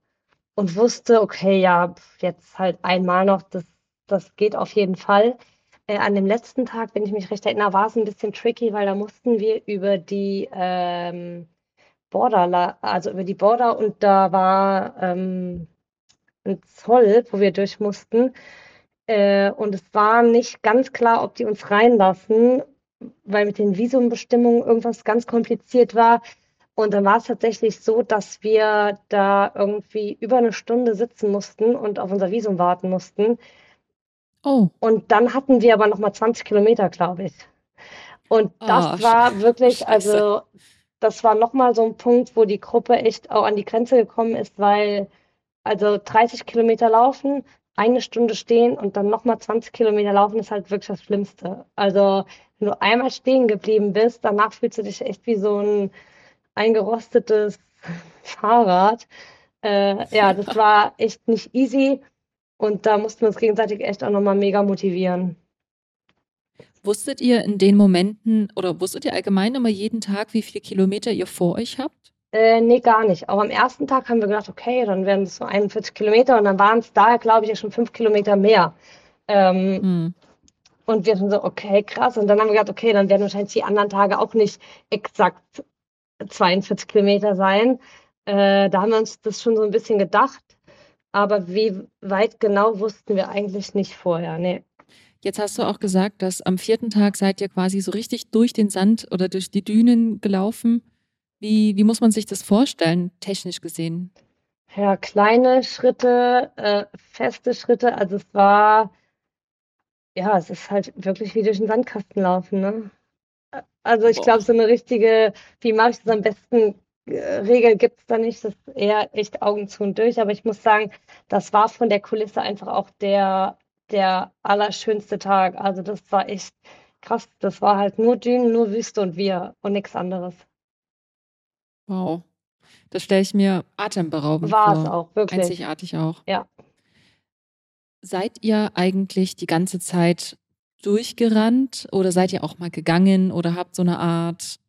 und wusste, okay, ja, jetzt halt einmal noch, das, das geht auf jeden Fall. Äh, an dem letzten Tag, wenn ich mich recht erinnere, war es ein bisschen tricky, weil da mussten wir über die ähm, Border, also über die Border und da war ähm, ein Zoll, wo wir durch mussten. Äh, und es war nicht ganz klar, ob die uns reinlassen, weil mit den Visumbestimmungen irgendwas ganz kompliziert war. Und dann war es tatsächlich so, dass wir da irgendwie über eine Stunde sitzen mussten und auf unser Visum warten mussten. Oh. Und dann hatten wir aber noch mal 20 Kilometer, glaube ich. Und das oh, war wirklich, Scheiße. also das war noch mal so ein Punkt, wo die Gruppe echt auch an die Grenze gekommen ist, weil also 30 Kilometer laufen, eine Stunde stehen und dann noch mal 20 Kilometer laufen ist halt wirklich das Schlimmste. Also wenn du einmal stehen geblieben bist, danach fühlst du dich echt wie so ein eingerostetes Fahrrad. Äh, ja, das war echt nicht easy. Und da mussten wir uns gegenseitig echt auch nochmal mega motivieren. Wusstet ihr in den Momenten oder wusstet ihr allgemein immer jeden Tag, wie viele Kilometer ihr vor euch habt? Äh, nee, gar nicht. Auch am ersten Tag haben wir gedacht, okay, dann werden es so 41 Kilometer und dann waren es da, glaube ich, ja schon fünf Kilometer mehr. Ähm, hm. Und wir sind so, okay, krass. Und dann haben wir gedacht, okay, dann werden wahrscheinlich die anderen Tage auch nicht exakt 42 Kilometer sein. Äh, da haben wir uns das schon so ein bisschen gedacht. Aber wie weit genau wussten wir eigentlich nicht vorher. Nee. Jetzt hast du auch gesagt, dass am vierten Tag seid ihr quasi so richtig durch den Sand oder durch die Dünen gelaufen. Wie, wie muss man sich das vorstellen, technisch gesehen? Ja, kleine Schritte, äh, feste Schritte. Also es war, ja, es ist halt wirklich wie durch den Sandkasten laufen. Ne? Also ich glaube, so eine richtige, wie mache ich das am besten, Regel gibt es da nicht. Das ist eher echt Augen zu und durch. Aber ich muss sagen, das war von der Kulisse einfach auch der, der allerschönste Tag. Also das war echt krass. Das war halt nur Dünen, nur Wüste und wir und nichts anderes. Wow. Das stelle ich mir atemberaubend war vor. War es auch, wirklich. Einzigartig auch. Ja. Seid ihr eigentlich die ganze Zeit durchgerannt oder seid ihr auch mal gegangen oder habt so eine Art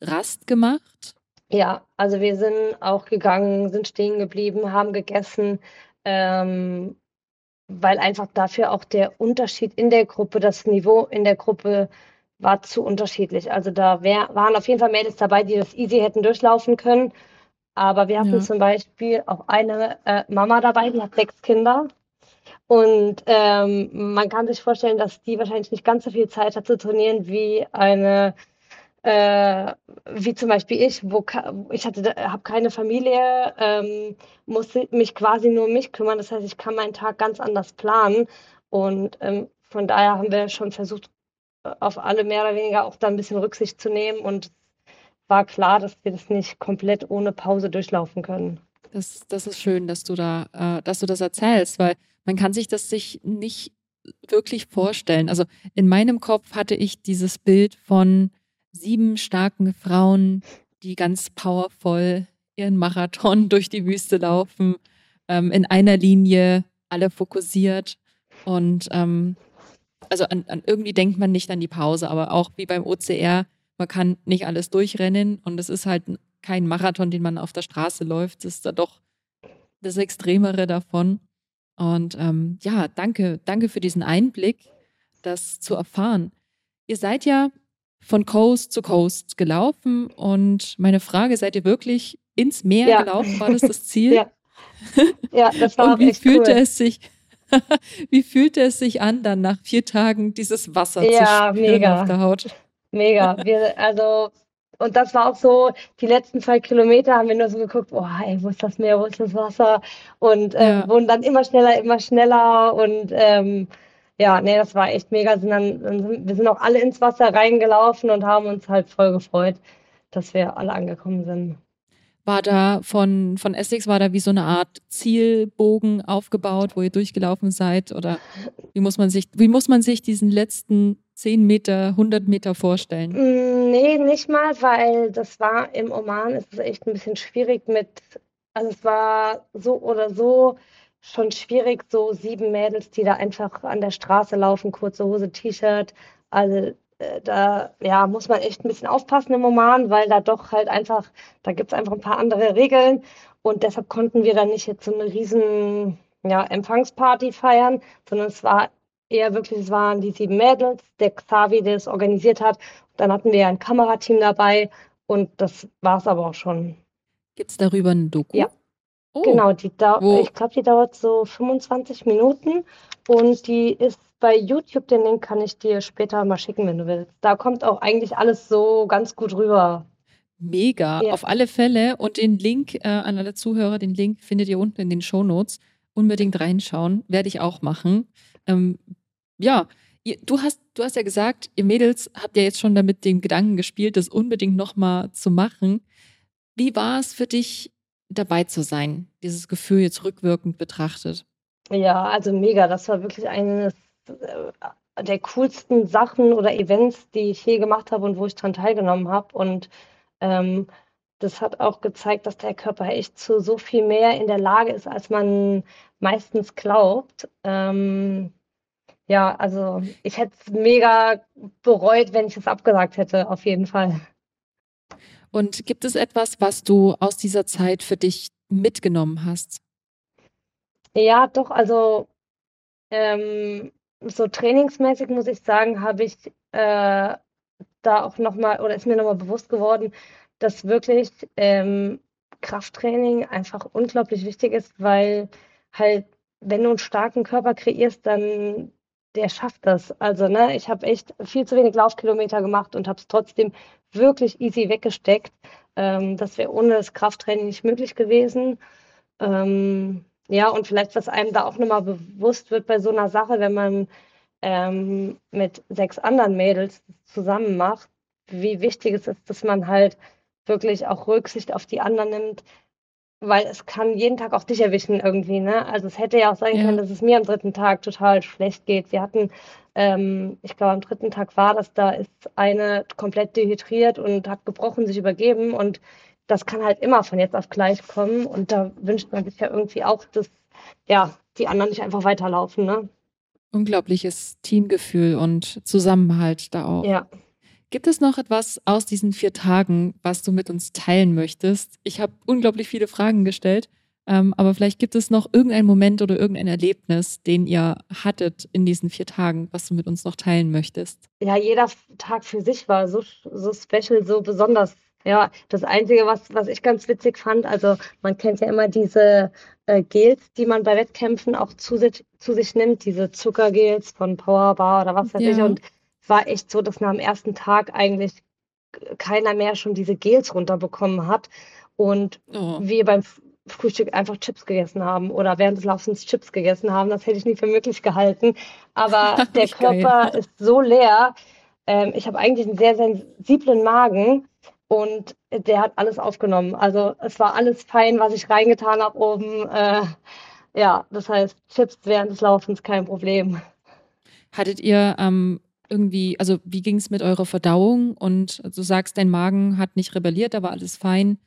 Rast gemacht? Ja, also wir sind auch gegangen, sind stehen geblieben, haben gegessen, ähm, weil einfach dafür auch der Unterschied in der Gruppe, das Niveau in der Gruppe war zu unterschiedlich. Also da wär, waren auf jeden Fall Mädels dabei, die das easy hätten durchlaufen können. Aber wir hatten ja. zum Beispiel auch eine äh, Mama dabei, die hat sechs Kinder. Und ähm, man kann sich vorstellen, dass die wahrscheinlich nicht ganz so viel Zeit hat zu trainieren wie eine äh, wie zum Beispiel ich, wo ich hatte, habe keine Familie, ähm, muss mich quasi nur um mich kümmern. Das heißt, ich kann meinen Tag ganz anders planen. Und ähm, von daher haben wir schon versucht, auf alle mehr oder weniger auch da ein bisschen Rücksicht zu nehmen. Und war klar, dass wir das nicht komplett ohne Pause durchlaufen können. Das, das ist schön, dass du da, äh, dass du das erzählst, weil man kann sich das sich nicht wirklich vorstellen. Also in meinem Kopf hatte ich dieses Bild von sieben starken Frauen, die ganz powervoll ihren Marathon durch die Wüste laufen, ähm, in einer Linie, alle fokussiert. Und ähm, also an, an, irgendwie denkt man nicht an die Pause, aber auch wie beim OCR, man kann nicht alles durchrennen und es ist halt kein Marathon, den man auf der Straße läuft. Das ist da doch das Extremere davon. Und ähm, ja, danke, danke für diesen Einblick, das zu erfahren. Ihr seid ja von Coast zu Coast gelaufen und meine Frage, seid ihr wirklich ins Meer ja. gelaufen? War das das Ziel? ja. ja, das war und wie fühlte cool. es sich? wie fühlte es sich an, dann nach vier Tagen dieses Wasser ja, zu spüren mega. auf der Haut? Mega. Wir, also und das war auch so, die letzten zwei Kilometer haben wir nur so geguckt, oh, ey, wo ist das Meer, wo ist das Wasser? Und äh, ja. wurden dann immer schneller, immer schneller und ähm, ja, nee, das war echt mega. Sind dann, wir sind auch alle ins Wasser reingelaufen und haben uns halt voll gefreut, dass wir alle angekommen sind. War da von, von Essex, war da wie so eine Art Zielbogen aufgebaut, wo ihr durchgelaufen seid? Oder wie muss man sich, wie muss man sich diesen letzten 10 Meter, 100 Meter vorstellen? Mm, nee, nicht mal, weil das war im Oman, ist es echt ein bisschen schwierig mit, also es war so oder so schon schwierig, so sieben Mädels, die da einfach an der Straße laufen, kurze Hose, T-Shirt. Also da ja, muss man echt ein bisschen aufpassen im Oman, weil da doch halt einfach, da gibt es einfach ein paar andere Regeln und deshalb konnten wir dann nicht jetzt so eine riesen ja, Empfangsparty feiern, sondern es war eher wirklich, es waren die sieben Mädels, der Xavi, der es organisiert hat. Dann hatten wir ein Kamerateam dabei und das war es aber auch schon. Gibt es darüber ein Doku? Ja. Oh. Genau, die ich glaube, die dauert so 25 Minuten und die ist bei YouTube, den Link kann ich dir später mal schicken, wenn du willst. Da kommt auch eigentlich alles so ganz gut rüber. Mega, ja. auf alle Fälle. Und den Link äh, an alle Zuhörer, den Link findet ihr unten in den Show Notes. Unbedingt reinschauen, werde ich auch machen. Ähm, ja, du hast, du hast ja gesagt, ihr Mädels habt ja jetzt schon damit den Gedanken gespielt, das unbedingt nochmal zu machen. Wie war es für dich, dabei zu sein? Dieses Gefühl jetzt rückwirkend betrachtet. Ja, also mega. Das war wirklich eines äh, der coolsten Sachen oder Events, die ich je gemacht habe und wo ich daran teilgenommen habe. Und ähm, das hat auch gezeigt, dass der Körper echt zu so viel mehr in der Lage ist, als man meistens glaubt. Ähm, ja, also ich hätte es mega bereut, wenn ich es abgesagt hätte, auf jeden Fall. Und gibt es etwas, was du aus dieser Zeit für dich mitgenommen hast? Ja, doch, also ähm, so trainingsmäßig muss ich sagen, habe ich äh, da auch nochmal, oder ist mir nochmal bewusst geworden, dass wirklich ähm, Krafttraining einfach unglaublich wichtig ist, weil halt, wenn du einen starken Körper kreierst, dann der schafft das. Also, ne, ich habe echt viel zu wenig Laufkilometer gemacht und habe es trotzdem wirklich easy weggesteckt. Ähm, das wäre ohne das Krafttraining nicht möglich gewesen. Ähm, ja, und vielleicht, was einem da auch nochmal bewusst wird bei so einer Sache, wenn man ähm, mit sechs anderen Mädels zusammen macht, wie wichtig es ist, dass man halt wirklich auch Rücksicht auf die anderen nimmt, weil es kann jeden Tag auch dich erwischen irgendwie, ne? Also es hätte ja auch sein ja. können, dass es mir am dritten Tag total schlecht geht. Wir hatten, ähm, ich glaube am dritten Tag war das, da ist eine komplett dehydriert und hat gebrochen, sich übergeben und das kann halt immer von jetzt auf gleich kommen und da wünscht man sich ja irgendwie auch, dass ja die anderen nicht einfach weiterlaufen, ne? Unglaubliches Teamgefühl und Zusammenhalt da auch. Ja. Gibt es noch etwas aus diesen vier Tagen, was du mit uns teilen möchtest? Ich habe unglaublich viele Fragen gestellt, ähm, aber vielleicht gibt es noch irgendeinen Moment oder irgendein Erlebnis, den ihr hattet in diesen vier Tagen, was du mit uns noch teilen möchtest. Ja, jeder Tag für sich war so, so special, so besonders. Ja, das Einzige, was, was ich ganz witzig fand, also man kennt ja immer diese äh, Gels, die man bei Wettkämpfen auch zu sich, zu sich nimmt, diese Zuckergels von Powerbar oder was weiß ja. ich. Und war echt so, dass nach dem ersten Tag eigentlich keiner mehr schon diese Gels runterbekommen hat und oh. wir beim Frühstück einfach Chips gegessen haben oder während des Laufens Chips gegessen haben. Das hätte ich nie für möglich gehalten. Aber der Körper geil. ist so leer. Ähm, ich habe eigentlich einen sehr sensiblen Magen und der hat alles aufgenommen. Also es war alles fein, was ich reingetan habe oben. Äh, ja, das heißt Chips während des Laufens kein Problem. Hattet ihr ähm, irgendwie, also wie ging es mit eurer Verdauung? Und du sagst, dein Magen hat nicht rebelliert, da war alles fein.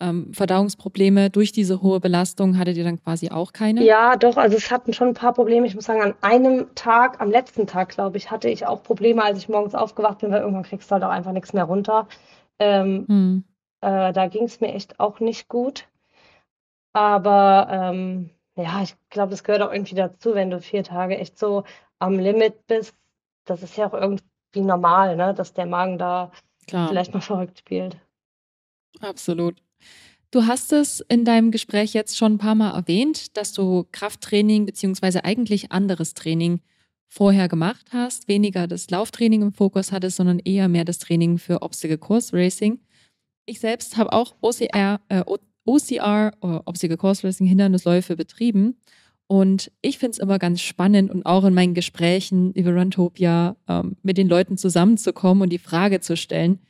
Ähm, Verdauungsprobleme durch diese hohe Belastung hattet ihr dann quasi auch keine? Ja, doch, also es hatten schon ein paar Probleme. Ich muss sagen, an einem Tag, am letzten Tag, glaube ich, hatte ich auch Probleme, als ich morgens aufgewacht bin, weil irgendwann kriegst du halt auch einfach nichts mehr runter. Ähm, hm. äh, da ging es mir echt auch nicht gut. Aber ähm, ja, ich glaube, das gehört auch irgendwie dazu, wenn du vier Tage echt so am Limit bist, das ist ja auch irgendwie normal, ne? dass der Magen da Klar. vielleicht mal verrückt spielt. Absolut. Du hast es in deinem Gespräch jetzt schon ein paar Mal erwähnt, dass du Krafttraining beziehungsweise eigentlich anderes Training vorher gemacht hast, weniger das Lauftraining im Fokus hattest, sondern eher mehr das Training für Obstacle Course Racing. Ich selbst habe auch OCR, äh, OCR, Obstacle Course Racing Hindernisläufe betrieben und ich finde es immer ganz spannend und auch in meinen Gesprächen über Runtopia ähm, mit den Leuten zusammenzukommen und die Frage zu stellen,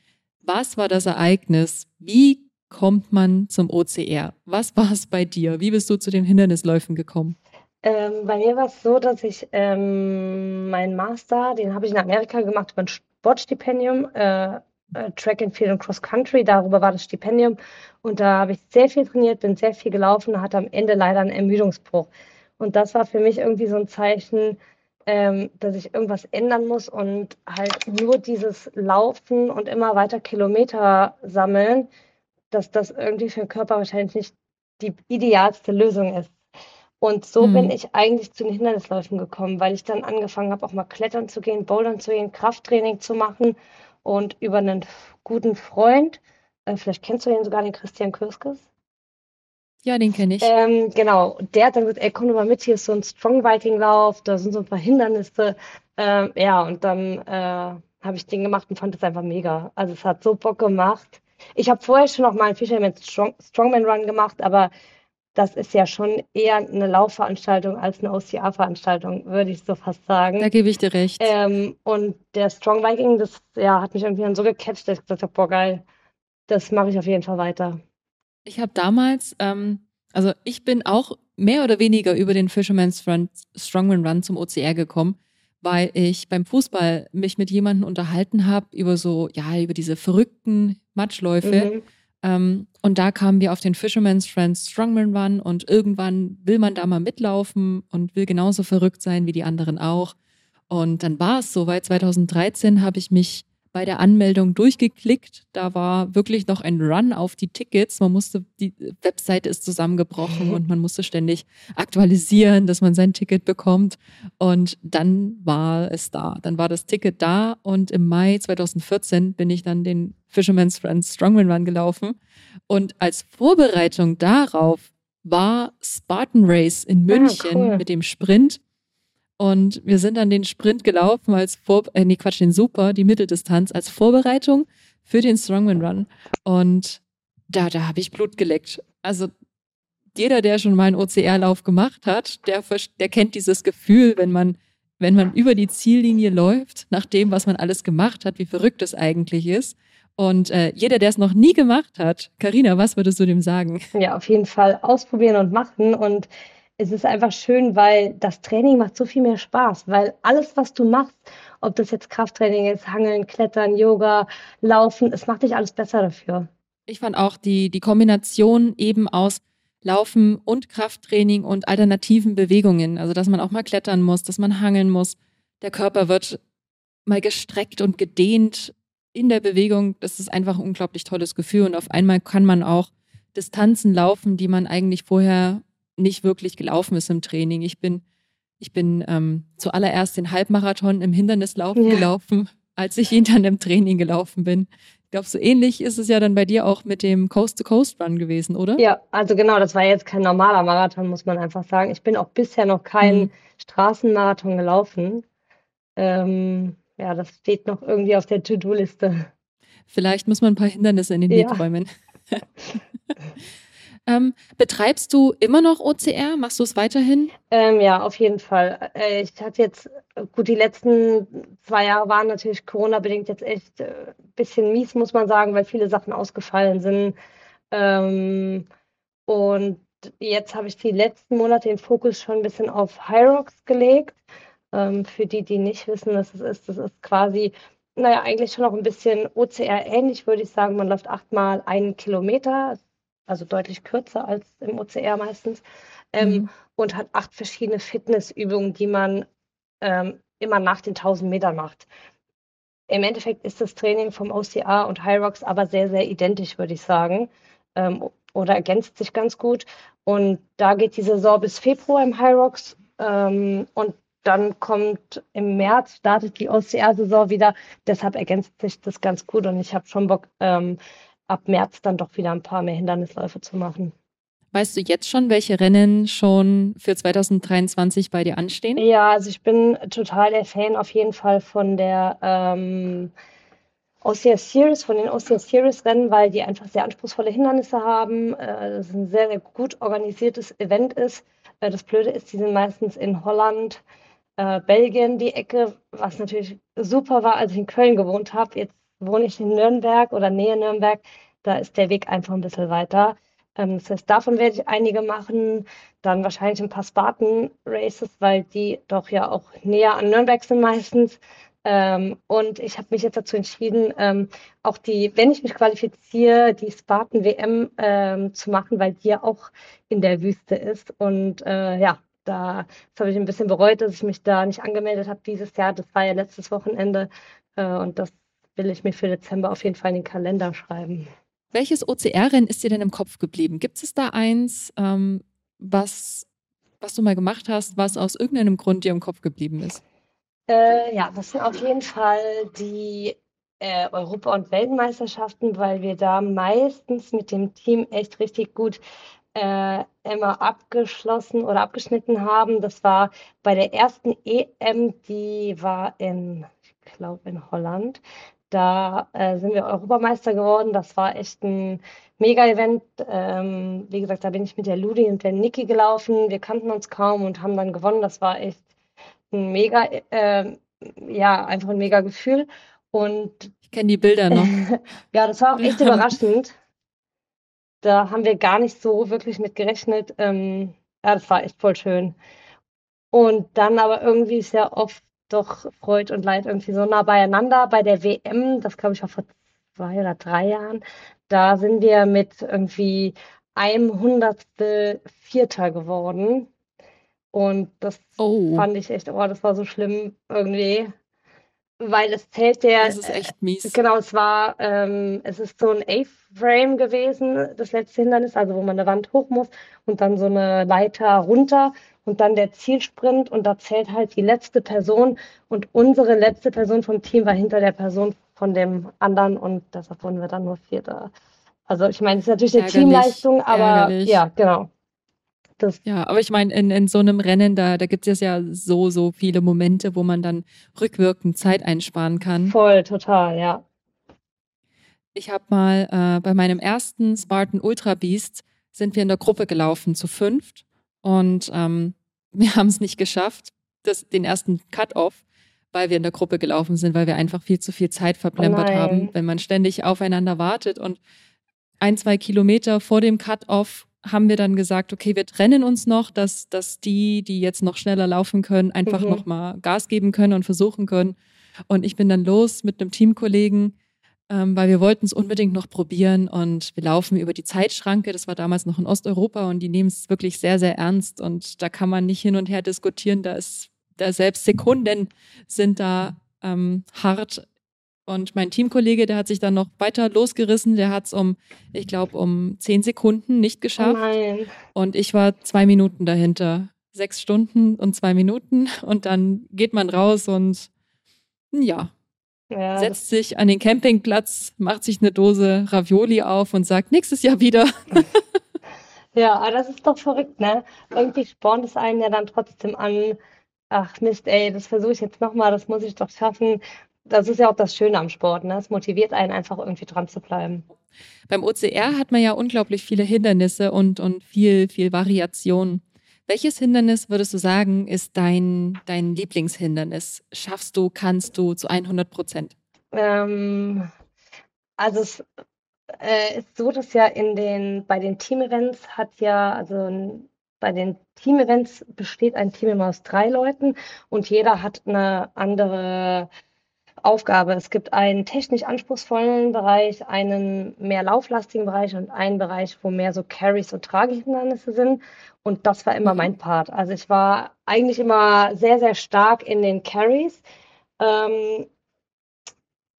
was war das Ereignis? Wie kommt man zum OCR? Was war es bei dir? Wie bist du zu den Hindernisläufen gekommen? Ähm, bei mir war es so, dass ich ähm, meinen Master, den habe ich in Amerika gemacht über ein Sportstipendium, äh, äh, Track and Field und Cross Country, darüber war das Stipendium. Und da habe ich sehr viel trainiert, bin sehr viel gelaufen, hatte am Ende leider einen Ermüdungsbruch. Und das war für mich irgendwie so ein Zeichen, ähm, dass ich irgendwas ändern muss und halt nur dieses Laufen und immer weiter Kilometer sammeln, dass das irgendwie für den Körper wahrscheinlich nicht die idealste Lösung ist. Und so mhm. bin ich eigentlich zu den Hindernisläufen gekommen, weil ich dann angefangen habe, auch mal klettern zu gehen, bouldern zu gehen, Krafttraining zu machen und über einen guten Freund, äh, vielleicht kennst du ihn sogar, den Christian Kürskes. Ja, den kenne ich. Ähm, genau, der hat dann gesagt, ey, komm doch mal mit, hier ist so ein Strongbiking-Lauf, da sind so ein paar Hindernisse. Ähm, ja, und dann äh, habe ich den gemacht und fand es einfach mega. Also es hat so Bock gemacht. Ich habe vorher schon noch mal einen Fisherman Strong Strongman Run gemacht, aber das ist ja schon eher eine Laufveranstaltung als eine OCA-Veranstaltung, würde ich so fast sagen. Da gebe ich dir recht. Ähm, und der Strong Viking, das ja, hat mich irgendwie dann so gecatcht, dass ich gesagt habe, boah, geil, das mache ich auf jeden Fall weiter. Ich habe damals, ähm, also ich bin auch mehr oder weniger über den Fisherman's Run, Strongman Run zum OCR gekommen, weil ich beim Fußball mich mit jemandem unterhalten habe über so, ja, über diese verrückten Matschläufe. Mhm ähm, und da kamen wir auf den Fisherman's Friends Strongman Run und irgendwann will man da mal mitlaufen und will genauso verrückt sein wie die anderen auch. Und dann war es soweit. 2013 habe ich mich bei der Anmeldung durchgeklickt. Da war wirklich noch ein Run auf die Tickets. Man musste, die Webseite ist zusammengebrochen und man musste ständig aktualisieren, dass man sein Ticket bekommt. Und dann war es da. Dann war das Ticket da und im Mai 2014 bin ich dann den Fisherman's Friends Strongman Run gelaufen. Und als Vorbereitung darauf war Spartan Race in ah, München ah, cool. mit dem Sprint. Und wir sind dann den Sprint gelaufen als Vor äh, nee, Quatsch, den Super, die Mitteldistanz als Vorbereitung für den Strongman Run. Und da, da habe ich Blut geleckt. Also jeder, der schon mal einen OCR-Lauf gemacht hat, der, der kennt dieses Gefühl, wenn man, wenn man über die Ziellinie läuft, nach dem, was man alles gemacht hat, wie verrückt es eigentlich ist. Und äh, jeder, der es noch nie gemacht hat, Karina, was würdest du dem sagen? Ja, auf jeden Fall ausprobieren und machen. Und es ist einfach schön, weil das Training macht so viel mehr Spaß, weil alles, was du machst, ob das jetzt Krafttraining ist, Hangeln, Klettern, Yoga, Laufen, es macht dich alles besser dafür. Ich fand auch die, die Kombination eben aus Laufen und Krafttraining und alternativen Bewegungen, also dass man auch mal klettern muss, dass man hangeln muss. Der Körper wird mal gestreckt und gedehnt in der Bewegung. Das ist einfach ein unglaublich tolles Gefühl und auf einmal kann man auch Distanzen laufen, die man eigentlich vorher nicht wirklich gelaufen ist im Training. Ich bin, ich bin ähm, zuallererst den Halbmarathon im Hindernislaufen ja. gelaufen, als ich ihn dann im Training gelaufen bin. Ich glaube, so ähnlich ist es ja dann bei dir auch mit dem Coast-to-Coast-Run gewesen, oder? Ja, also genau, das war jetzt kein normaler Marathon, muss man einfach sagen. Ich bin auch bisher noch keinen mhm. Straßenmarathon gelaufen. Ähm, ja, das steht noch irgendwie auf der To-Do-Liste. Vielleicht muss man ein paar Hindernisse in den Weg ja. räumen. Ähm, betreibst du immer noch OCR? Machst du es weiterhin? Ähm, ja, auf jeden Fall. Äh, ich hatte jetzt, gut, die letzten zwei Jahre waren natürlich Corona-bedingt jetzt echt ein äh, bisschen mies, muss man sagen, weil viele Sachen ausgefallen sind. Ähm, und jetzt habe ich die letzten Monate den Fokus schon ein bisschen auf Hyrox gelegt. Ähm, für die, die nicht wissen, was es ist, das ist quasi naja, eigentlich schon noch ein bisschen OCR ähnlich, würde ich sagen. Man läuft achtmal einen Kilometer also deutlich kürzer als im OCR meistens, ähm, mhm. und hat acht verschiedene Fitnessübungen, die man ähm, immer nach den 1000 Metern macht. Im Endeffekt ist das Training vom OCR und Hyrox aber sehr, sehr identisch, würde ich sagen, ähm, oder ergänzt sich ganz gut. Und da geht die Saison bis Februar im Hyrox ähm, und dann kommt im März, startet die OCR-Saison wieder. Deshalb ergänzt sich das ganz gut und ich habe schon Bock, ähm, ab März dann doch wieder ein paar mehr Hindernisläufe zu machen. Weißt du jetzt schon, welche Rennen schon für 2023 bei dir anstehen? Ja, also ich bin total der Fan auf jeden Fall von der ähm, OCS Series, von den OCS Series Rennen, weil die einfach sehr anspruchsvolle Hindernisse haben. Äh, das ein sehr, sehr gut organisiertes Event ist. Äh, das Blöde ist, die sind meistens in Holland, äh, Belgien die Ecke, was natürlich super war, als ich in Köln gewohnt habe. Jetzt wohne ich in Nürnberg oder Nähe Nürnberg. Da ist der Weg einfach ein bisschen weiter. Ähm, das heißt, davon werde ich einige machen. Dann wahrscheinlich ein paar Spartan-Races, weil die doch ja auch näher an Nürnberg sind meistens. Ähm, und ich habe mich jetzt dazu entschieden, ähm, auch die, wenn ich mich qualifiziere, die Spartan WM ähm, zu machen, weil die ja auch in der Wüste ist. Und äh, ja, da habe ich ein bisschen bereut, dass ich mich da nicht angemeldet habe dieses Jahr. Das war ja letztes Wochenende äh, und das will ich mir für Dezember auf jeden Fall in den Kalender schreiben. Welches OCR-Rennen ist dir denn im Kopf geblieben? Gibt es da eins, ähm, was, was du mal gemacht hast, was aus irgendeinem Grund dir im Kopf geblieben ist? Äh, ja, das sind auf jeden Fall die äh, Europa- und Weltmeisterschaften, weil wir da meistens mit dem Team echt richtig gut äh, immer abgeschlossen oder abgeschnitten haben. Das war bei der ersten EM, die war in, ich glaube, in Holland. Da äh, sind wir Europameister geworden. Das war echt ein Mega-Event. Ähm, wie gesagt, da bin ich mit der Ludi und der Niki gelaufen. Wir kannten uns kaum und haben dann gewonnen. Das war echt ein mega, äh, ja, einfach ein mega Gefühl. Und ich kenne die Bilder noch. ja, das war auch echt überraschend. Da haben wir gar nicht so wirklich mit gerechnet. Ähm, ja, das war echt voll schön. Und dann aber irgendwie ist ja oft doch Freud und Leid irgendwie so nah beieinander. Bei der WM, das glaube ich war vor zwei oder drei Jahren, da sind wir mit irgendwie einem Hundertstel Vierter geworden. Und das oh. fand ich echt, oh, das war so schlimm irgendwie weil es zählt der. Das ist echt mies. Genau, es war, ähm, es ist so ein A-Frame gewesen, das letzte Hindernis, also wo man eine Wand hoch muss und dann so eine Leiter runter und dann der Zielsprint und da zählt halt die letzte Person und unsere letzte Person vom Team war hinter der Person von dem anderen und deshalb wurden wir dann nur Vierter. Also ich meine, es ist natürlich eine Ärgerlich. Teamleistung, aber Ärgerlich. ja, genau. Das ja, aber ich meine, in, in so einem Rennen, da, da gibt es ja so, so viele Momente, wo man dann rückwirkend Zeit einsparen kann. Voll, total, ja. Ich habe mal äh, bei meinem ersten Spartan Ultra Beast sind wir in der Gruppe gelaufen, zu fünft. Und ähm, wir haben es nicht geschafft, das, den ersten Cut-Off, weil wir in der Gruppe gelaufen sind, weil wir einfach viel zu viel Zeit verplempert oh haben, wenn man ständig aufeinander wartet. Und ein, zwei Kilometer vor dem Cut-Off haben wir dann gesagt, okay, wir trennen uns noch, dass, dass die, die jetzt noch schneller laufen können, einfach mhm. noch mal Gas geben können und versuchen können. Und ich bin dann los mit einem Teamkollegen, ähm, weil wir wollten es unbedingt noch probieren und wir laufen über die Zeitschranke. Das war damals noch in Osteuropa und die nehmen es wirklich sehr, sehr ernst und da kann man nicht hin und her diskutieren. Da ist, da selbst Sekunden sind da ähm, hart und mein Teamkollege, der hat sich dann noch weiter losgerissen. Der hat es um, ich glaube, um zehn Sekunden nicht geschafft. Oh nein. Und ich war zwei Minuten dahinter. Sechs Stunden und zwei Minuten. Und dann geht man raus und ja, ja setzt sich an den Campingplatz, macht sich eine Dose Ravioli auf und sagt, nächstes Jahr wieder. ja, aber das ist doch verrückt, ne? Irgendwie spornt es einen ja dann trotzdem an, ach Mist, ey, das versuche ich jetzt nochmal, das muss ich doch schaffen das ist ja auch das Schöne am Sport. Ne? Es motiviert einen einfach irgendwie dran zu bleiben. Beim OCR hat man ja unglaublich viele Hindernisse und, und viel, viel Variation. Welches Hindernis würdest du sagen, ist dein, dein Lieblingshindernis? Schaffst du, kannst du zu 100 Prozent? Ähm, also es äh, ist so, dass ja in den, bei den Team-Events hat ja, also bei den Team-Events besteht ein Team immer aus drei Leuten und jeder hat eine andere Aufgabe. Es gibt einen technisch anspruchsvollen Bereich, einen mehr lauflastigen Bereich und einen Bereich, wo mehr so Carries und Tragehindernisse sind. Und das war immer mhm. mein Part. Also ich war eigentlich immer sehr, sehr stark in den Carries. Ähm,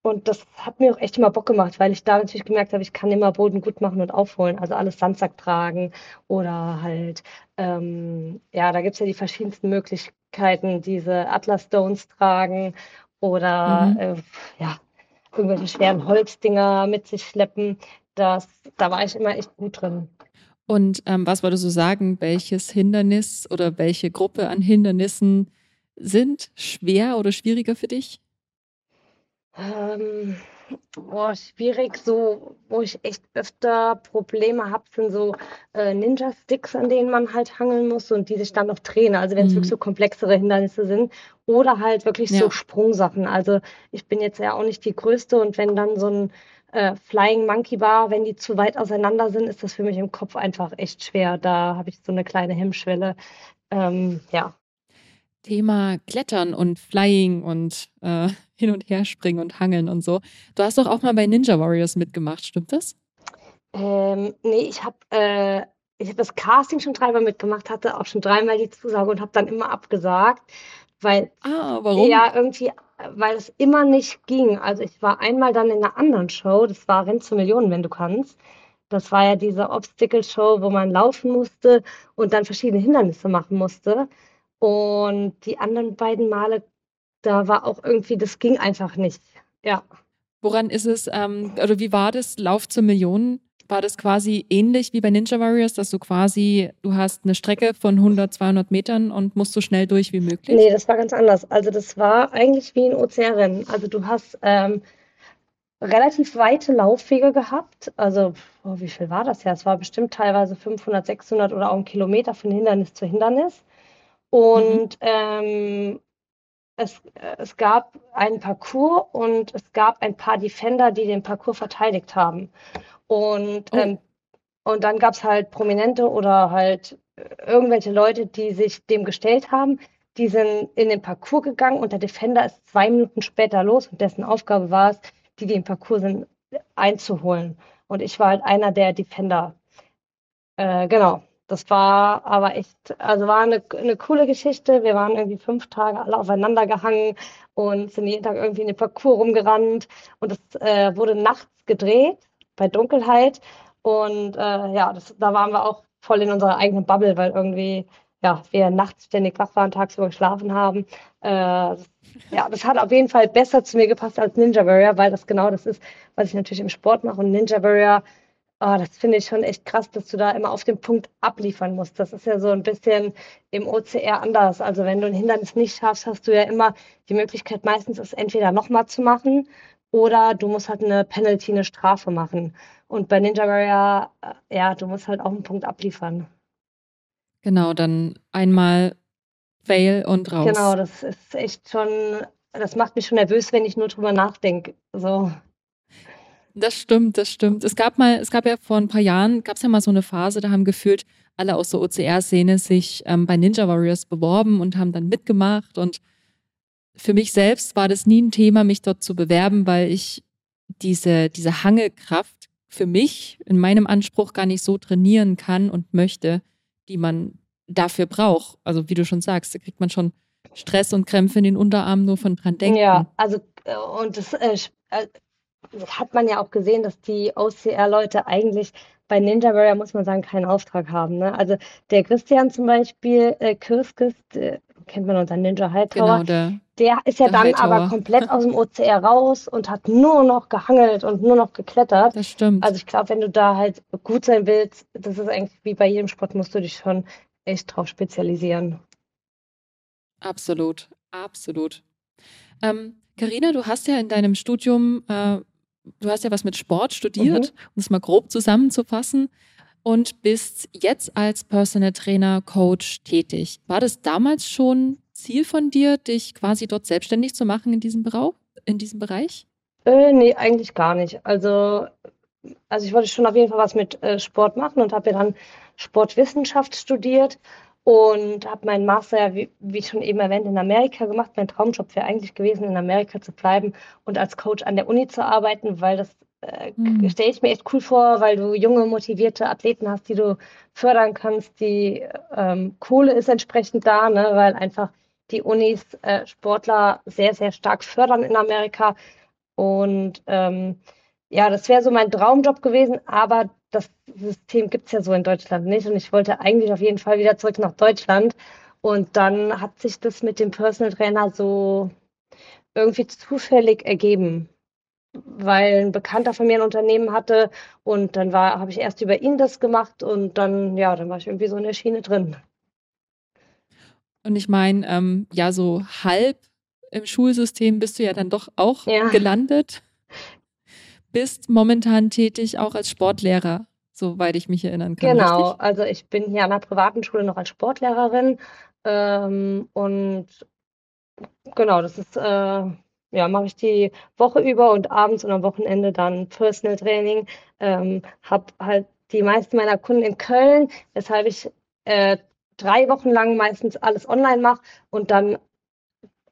und das hat mir auch echt immer Bock gemacht, weil ich da natürlich gemerkt habe, ich kann immer Boden gut machen und aufholen. Also alles Sandsack tragen oder halt, ähm, ja, da gibt es ja die verschiedensten Möglichkeiten, diese Atlas Stones tragen oder mhm. äh, ja, irgendwelche schweren Holzdinger mit sich schleppen. Das, da war ich immer echt gut drin. Und ähm, was würdest du sagen, welches Hindernis oder welche Gruppe an Hindernissen sind schwer oder schwieriger für dich? Ähm, Boah, schwierig. So, wo ich echt öfter Probleme habe, sind so äh, Ninja-Sticks, an denen man halt hangeln muss und die sich dann noch drehen. Also wenn es mhm. wirklich so komplexere Hindernisse sind. Oder halt wirklich ja. so Sprungsachen. Also ich bin jetzt ja auch nicht die Größte und wenn dann so ein äh, Flying Monkey Bar, wenn die zu weit auseinander sind, ist das für mich im Kopf einfach echt schwer. Da habe ich so eine kleine Hemmschwelle. Ähm, ja. Thema Klettern und Flying und äh, hin und her springen und hangeln und so. Du hast doch auch mal bei Ninja Warriors mitgemacht, stimmt das? Ähm, nee, ich habe äh, hab das Casting schon dreimal mitgemacht, hatte auch schon dreimal die Zusage und habe dann immer abgesagt, weil ah, warum? ja irgendwie, weil es immer nicht ging. Also ich war einmal dann in einer anderen Show, das war Renn zu Millionen, wenn du kannst. Das war ja diese Obstacle-Show, wo man laufen musste und dann verschiedene Hindernisse machen musste. Und die anderen beiden Male, da war auch irgendwie, das ging einfach nicht. Ja. Woran ist es, ähm, oder wie war das, Lauf zur Million? War das quasi ähnlich wie bei Ninja Warriors, dass du quasi, du hast eine Strecke von 100, 200 Metern und musst so schnell durch wie möglich? Nee, das war ganz anders. Also das war eigentlich wie ein Ozeanrennen. Also du hast ähm, relativ weite Laufwege gehabt. Also oh, wie viel war das ja? Es war bestimmt teilweise 500, 600 oder auch ein Kilometer von Hindernis zu Hindernis. Und mhm. ähm, es, es gab einen Parcours und es gab ein paar Defender, die den Parcours verteidigt haben. Und, oh. ähm, und dann gab es halt Prominente oder halt irgendwelche Leute, die sich dem gestellt haben. Die sind in den Parcours gegangen und der Defender ist zwei Minuten später los und dessen Aufgabe war es, die, die im Parcours sind, einzuholen. Und ich war halt einer der Defender. Äh, genau. Das war aber echt, also war eine, eine coole Geschichte. Wir waren irgendwie fünf Tage alle aufeinander gehangen und sind jeden Tag irgendwie in den Parcours rumgerannt. Und es äh, wurde nachts gedreht, bei Dunkelheit. Und äh, ja, das, da waren wir auch voll in unserer eigenen Bubble, weil irgendwie ja, wir nachts ständig wach waren, tagsüber geschlafen haben. Äh, ja, das hat auf jeden Fall besser zu mir gepasst als Ninja Warrior, weil das genau das ist, was ich natürlich im Sport mache. Und Ninja Warrior Oh, das finde ich schon echt krass, dass du da immer auf den Punkt abliefern musst. Das ist ja so ein bisschen im OCR anders. Also wenn du ein Hindernis nicht schaffst, hast du ja immer die Möglichkeit, meistens es entweder nochmal zu machen oder du musst halt eine Penalty, eine Strafe machen. Und bei Ninja Warrior, äh, ja, du musst halt auch einen Punkt abliefern. Genau, dann einmal Fail und raus. Genau, das ist echt schon, das macht mich schon nervös, wenn ich nur drüber nachdenke. So. Das stimmt, das stimmt. Es gab mal, es gab ja vor ein paar Jahren, gab es ja mal so eine Phase, da haben gefühlt alle aus der OCR-Szene sich ähm, bei Ninja Warriors beworben und haben dann mitgemacht. Und für mich selbst war das nie ein Thema, mich dort zu bewerben, weil ich diese, diese Hangekraft für mich in meinem Anspruch gar nicht so trainieren kann und möchte, die man dafür braucht. Also wie du schon sagst, da kriegt man schon Stress und Krämpfe in den Unterarmen nur von dran denken. Ja, also äh, und das äh, äh hat man ja auch gesehen, dass die OCR-Leute eigentlich bei Ninja Warrior, muss man sagen, keinen Auftrag haben. Ne? Also der Christian zum Beispiel, äh, Kirskis, äh, kennt man unter Ninja Hightower, genau, der, der ist ja dann Hightower. aber komplett aus dem OCR raus und hat nur noch gehangelt und nur noch geklettert. Das stimmt. Also ich glaube, wenn du da halt gut sein willst, das ist eigentlich wie bei jedem Sport, musst du dich schon echt drauf spezialisieren. Absolut, absolut. Ähm, Carina, du hast ja in deinem Studium äh, du hast ja was mit Sport studiert, mhm. um es mal grob zusammenzufassen, und bist jetzt als Personal Trainer, Coach tätig. War das damals schon Ziel von dir, dich quasi dort selbstständig zu machen in diesem, Berau in diesem Bereich? Äh, nee, eigentlich gar nicht. Also, also ich wollte schon auf jeden Fall was mit äh, Sport machen und habe ja dann Sportwissenschaft studiert und habe meinen Master ja, wie, wie schon eben erwähnt, in Amerika gemacht. Mein Traumjob wäre eigentlich gewesen, in Amerika zu bleiben und als Coach an der Uni zu arbeiten, weil das äh, mhm. stelle ich mir echt cool vor, weil du junge, motivierte Athleten hast, die du fördern kannst. Die ähm, Kohle ist entsprechend da, ne, weil einfach die Unis äh, Sportler sehr, sehr stark fördern in Amerika. Und ähm, ja, das wäre so mein Traumjob gewesen, aber das System gibt es ja so in Deutschland nicht. Und ich wollte eigentlich auf jeden Fall wieder zurück nach Deutschland. Und dann hat sich das mit dem Personal Trainer so irgendwie zufällig ergeben, weil ein Bekannter von mir ein Unternehmen hatte und dann war, habe ich erst über ihn das gemacht und dann, ja, dann war ich irgendwie so in der Schiene drin. Und ich meine, ähm, ja, so halb im Schulsystem bist du ja dann doch auch ja. gelandet bist momentan tätig auch als Sportlehrer, soweit ich mich erinnern kann. Genau, richtig? also ich bin hier an einer privaten Schule noch als Sportlehrerin ähm, und genau, das ist äh, ja, mache ich die Woche über und abends und am Wochenende dann Personal Training. Ähm, habe halt die meisten meiner Kunden in Köln, weshalb ich äh, drei Wochen lang meistens alles online mache und dann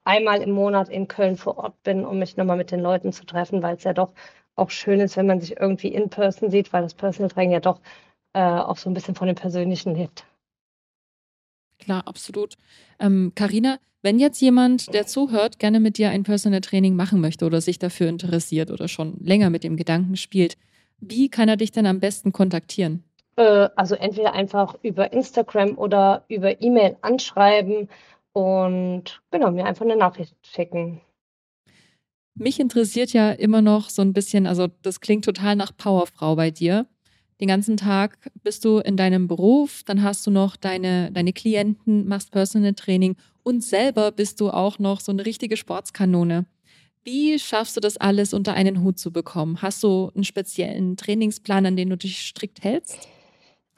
einmal im Monat in Köln vor Ort bin, um mich nochmal mit den Leuten zu treffen, weil es ja doch auch schön ist, wenn man sich irgendwie in Person sieht, weil das Personal Training ja doch äh, auch so ein bisschen von dem Persönlichen lebt. Klar, absolut. Karina, ähm, wenn jetzt jemand, der zuhört, gerne mit dir ein Personal Training machen möchte oder sich dafür interessiert oder schon länger mit dem Gedanken spielt, wie kann er dich denn am besten kontaktieren? Äh, also entweder einfach über Instagram oder über E-Mail anschreiben und genau, mir einfach eine Nachricht schicken. Mich interessiert ja immer noch so ein bisschen, also das klingt total nach Powerfrau bei dir. Den ganzen Tag bist du in deinem Beruf, dann hast du noch deine, deine Klienten, machst Personal Training und selber bist du auch noch so eine richtige Sportskanone. Wie schaffst du das alles unter einen Hut zu bekommen? Hast du einen speziellen Trainingsplan, an den du dich strikt hältst?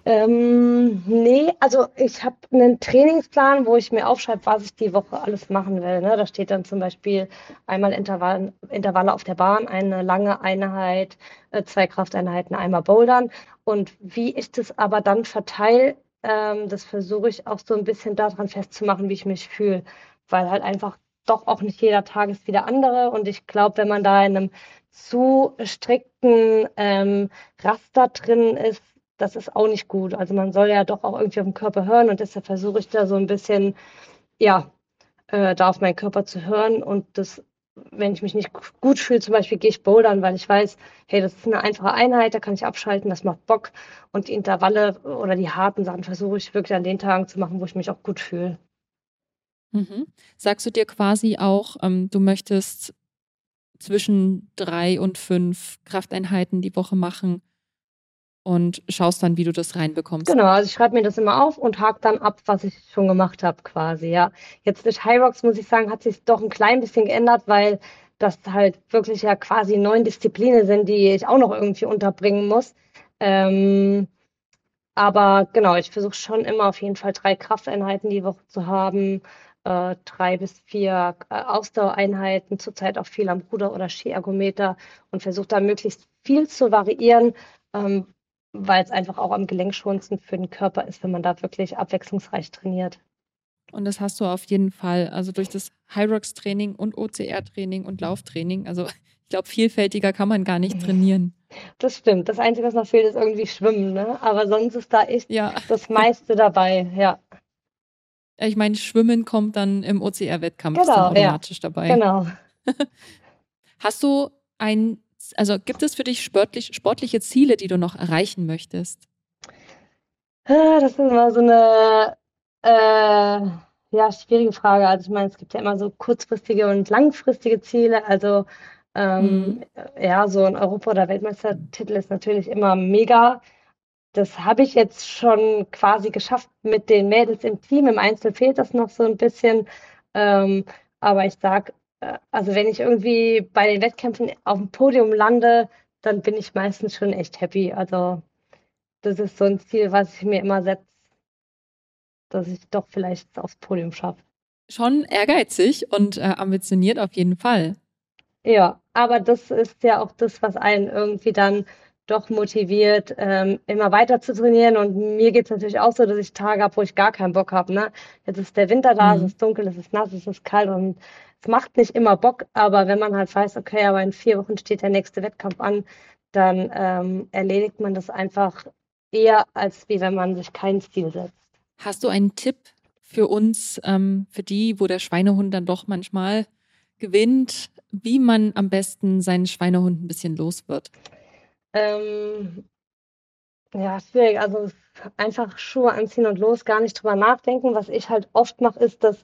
Ähm, nee, also ich habe einen Trainingsplan, wo ich mir aufschreibe, was ich die Woche alles machen will. Ne? Da steht dann zum Beispiel einmal Intervall, Intervalle auf der Bahn, eine lange Einheit, äh, zwei Krafteinheiten, einmal Bouldern. Und wie ich das aber dann verteile, ähm, das versuche ich auch so ein bisschen daran festzumachen, wie ich mich fühle. Weil halt einfach doch auch nicht jeder Tag ist wie der andere. Und ich glaube, wenn man da in einem zu strikten ähm, Raster drin ist, das ist auch nicht gut. Also man soll ja doch auch irgendwie auf den Körper hören und deshalb versuche ich da so ein bisschen, ja, äh, da auf meinen Körper zu hören und das, wenn ich mich nicht gut fühle, zum Beispiel gehe ich bouldern, weil ich weiß, hey, das ist eine einfache Einheit, da kann ich abschalten, das macht Bock und die Intervalle oder die harten Sachen versuche ich wirklich an den Tagen zu machen, wo ich mich auch gut fühle. Mhm. Sagst du dir quasi auch, ähm, du möchtest zwischen drei und fünf Krafteinheiten die Woche machen, und schaust dann, wie du das reinbekommst. Genau, also ich schreibe mir das immer auf und hake dann ab, was ich schon gemacht habe, quasi, ja. Jetzt durch Rocks, muss ich sagen, hat sich doch ein klein bisschen geändert, weil das halt wirklich ja quasi neun Disziplinen sind, die ich auch noch irgendwie unterbringen muss. Ähm, aber genau, ich versuche schon immer auf jeden Fall drei Krafteinheiten die Woche zu haben, äh, drei bis vier äh, Ausdauereinheiten, zurzeit auch viel am Ruder- oder Skiergometer und versuche da möglichst viel zu variieren, ähm, weil es einfach auch am gelenkschonendsten für den Körper ist, wenn man da wirklich abwechslungsreich trainiert. Und das hast du auf jeden Fall. Also durch das Hyrox-Training und OCR-Training und Lauftraining. Also ich glaube, vielfältiger kann man gar nicht trainieren. Das stimmt. Das Einzige, was noch fehlt, ist irgendwie Schwimmen. Ne? Aber sonst ist da echt ja. das meiste dabei. Ja. Ich meine, Schwimmen kommt dann im OCR-Wettkampf genau, automatisch ja. dabei. Genau. Hast du ein also gibt es für dich sportlich, sportliche Ziele, die du noch erreichen möchtest? Ah, das ist immer so eine äh, ja, schwierige Frage. Also ich meine, es gibt ja immer so kurzfristige und langfristige Ziele. Also ähm, mhm. ja, so ein Europa- oder Weltmeistertitel ist natürlich immer mega. Das habe ich jetzt schon quasi geschafft mit den Mädels im Team. Im Einzel fehlt das noch so ein bisschen. Ähm, aber ich sage, also wenn ich irgendwie bei den Wettkämpfen auf dem Podium lande, dann bin ich meistens schon echt happy. Also das ist so ein Ziel, was ich mir immer setze, dass ich doch vielleicht aufs Podium schaffe. Schon ehrgeizig und äh, ambitioniert auf jeden Fall. Ja, aber das ist ja auch das, was einen irgendwie dann doch motiviert, ähm, immer weiter zu trainieren. Und mir geht es natürlich auch so, dass ich Tage habe, wo ich gar keinen Bock habe. Ne? Jetzt ist der Winter da, mhm. es ist dunkel, es ist nass, es ist kalt und es macht nicht immer Bock, aber wenn man halt weiß, okay, aber in vier Wochen steht der nächste Wettkampf an, dann ähm, erledigt man das einfach eher, als wie wenn man sich kein Ziel setzt. Hast du einen Tipp für uns, ähm, für die, wo der Schweinehund dann doch manchmal gewinnt, wie man am besten seinen Schweinehund ein bisschen los wird? Ähm, ja, schwierig. Also einfach Schuhe anziehen und los, gar nicht drüber nachdenken. Was ich halt oft mache, ist, dass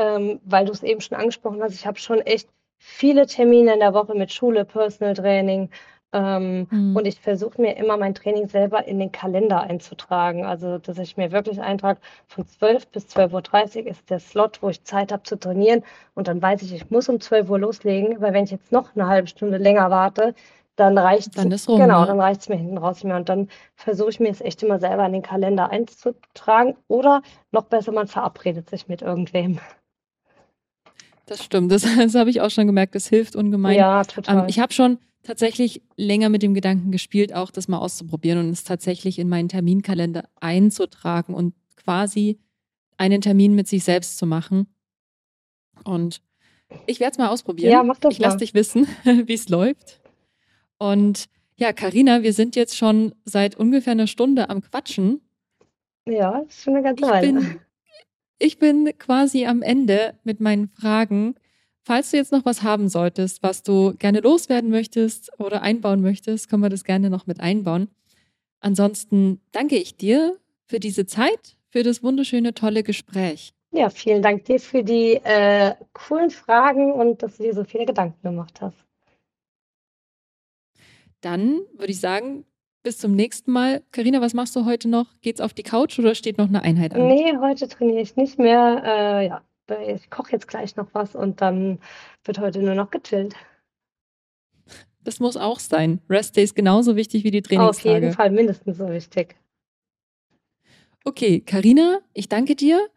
ähm, weil du es eben schon angesprochen hast, ich habe schon echt viele Termine in der Woche mit Schule, Personal Training. Ähm, mhm. Und ich versuche mir immer mein Training selber in den Kalender einzutragen. Also, dass ich mir wirklich eintrage, von 12 bis 12.30 Uhr ist der Slot, wo ich Zeit habe zu trainieren. Und dann weiß ich, ich muss um 12 Uhr loslegen, weil wenn ich jetzt noch eine halbe Stunde länger warte, dann reicht rum, genau, ne? dann reicht es mir hinten raus mehr. Und dann versuche ich mir es echt immer selber in den Kalender einzutragen. Oder noch besser, man verabredet sich mit irgendwem. Das stimmt, das, das habe ich auch schon gemerkt, das hilft ungemein. Ja, total. Ähm, ich habe schon tatsächlich länger mit dem Gedanken gespielt, auch das mal auszuprobieren und es tatsächlich in meinen Terminkalender einzutragen und quasi einen Termin mit sich selbst zu machen. Und ich werde es mal ausprobieren. Ja, mach das ich lasse dich wissen, wie es läuft. Und ja, Karina, wir sind jetzt schon seit ungefähr einer Stunde am Quatschen. Ja, das ist schon eine ganze Ich Weile. bin, ich bin quasi am Ende mit meinen Fragen. Falls du jetzt noch was haben solltest, was du gerne loswerden möchtest oder einbauen möchtest, können wir das gerne noch mit einbauen. Ansonsten danke ich dir für diese Zeit, für das wunderschöne, tolle Gespräch. Ja, vielen Dank dir für die äh, coolen Fragen und dass du dir so viele Gedanken gemacht hast. Dann würde ich sagen, bis zum nächsten Mal. Karina, was machst du heute noch? Geht's auf die Couch oder steht noch eine Einheit an? Nee, heute trainiere ich nicht mehr. Äh, ja, ich koche jetzt gleich noch was und dann wird heute nur noch gechillt. Das muss auch sein. Rest Day ist genauso wichtig wie die Auf jeden Trainingstage. Fall mindestens so wichtig. Okay, Karina, ich danke dir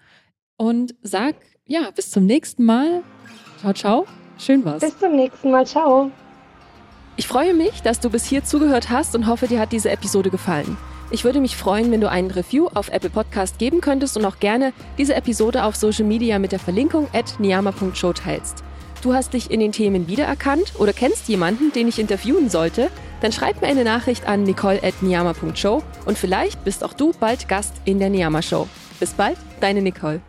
und sag ja, bis zum nächsten Mal. Ciao, ciao. Schön war's. Bis zum nächsten Mal. Ciao. Ich freue mich, dass du bis hier zugehört hast und hoffe, dir hat diese Episode gefallen. Ich würde mich freuen, wenn du einen Review auf Apple Podcast geben könntest und auch gerne diese Episode auf Social Media mit der Verlinkung at niyama.show teilst. Du hast dich in den Themen wiedererkannt oder kennst jemanden, den ich interviewen sollte? Dann schreib mir eine Nachricht an nicole at niyama.show und vielleicht bist auch du bald Gast in der Niyama Show. Bis bald, deine Nicole.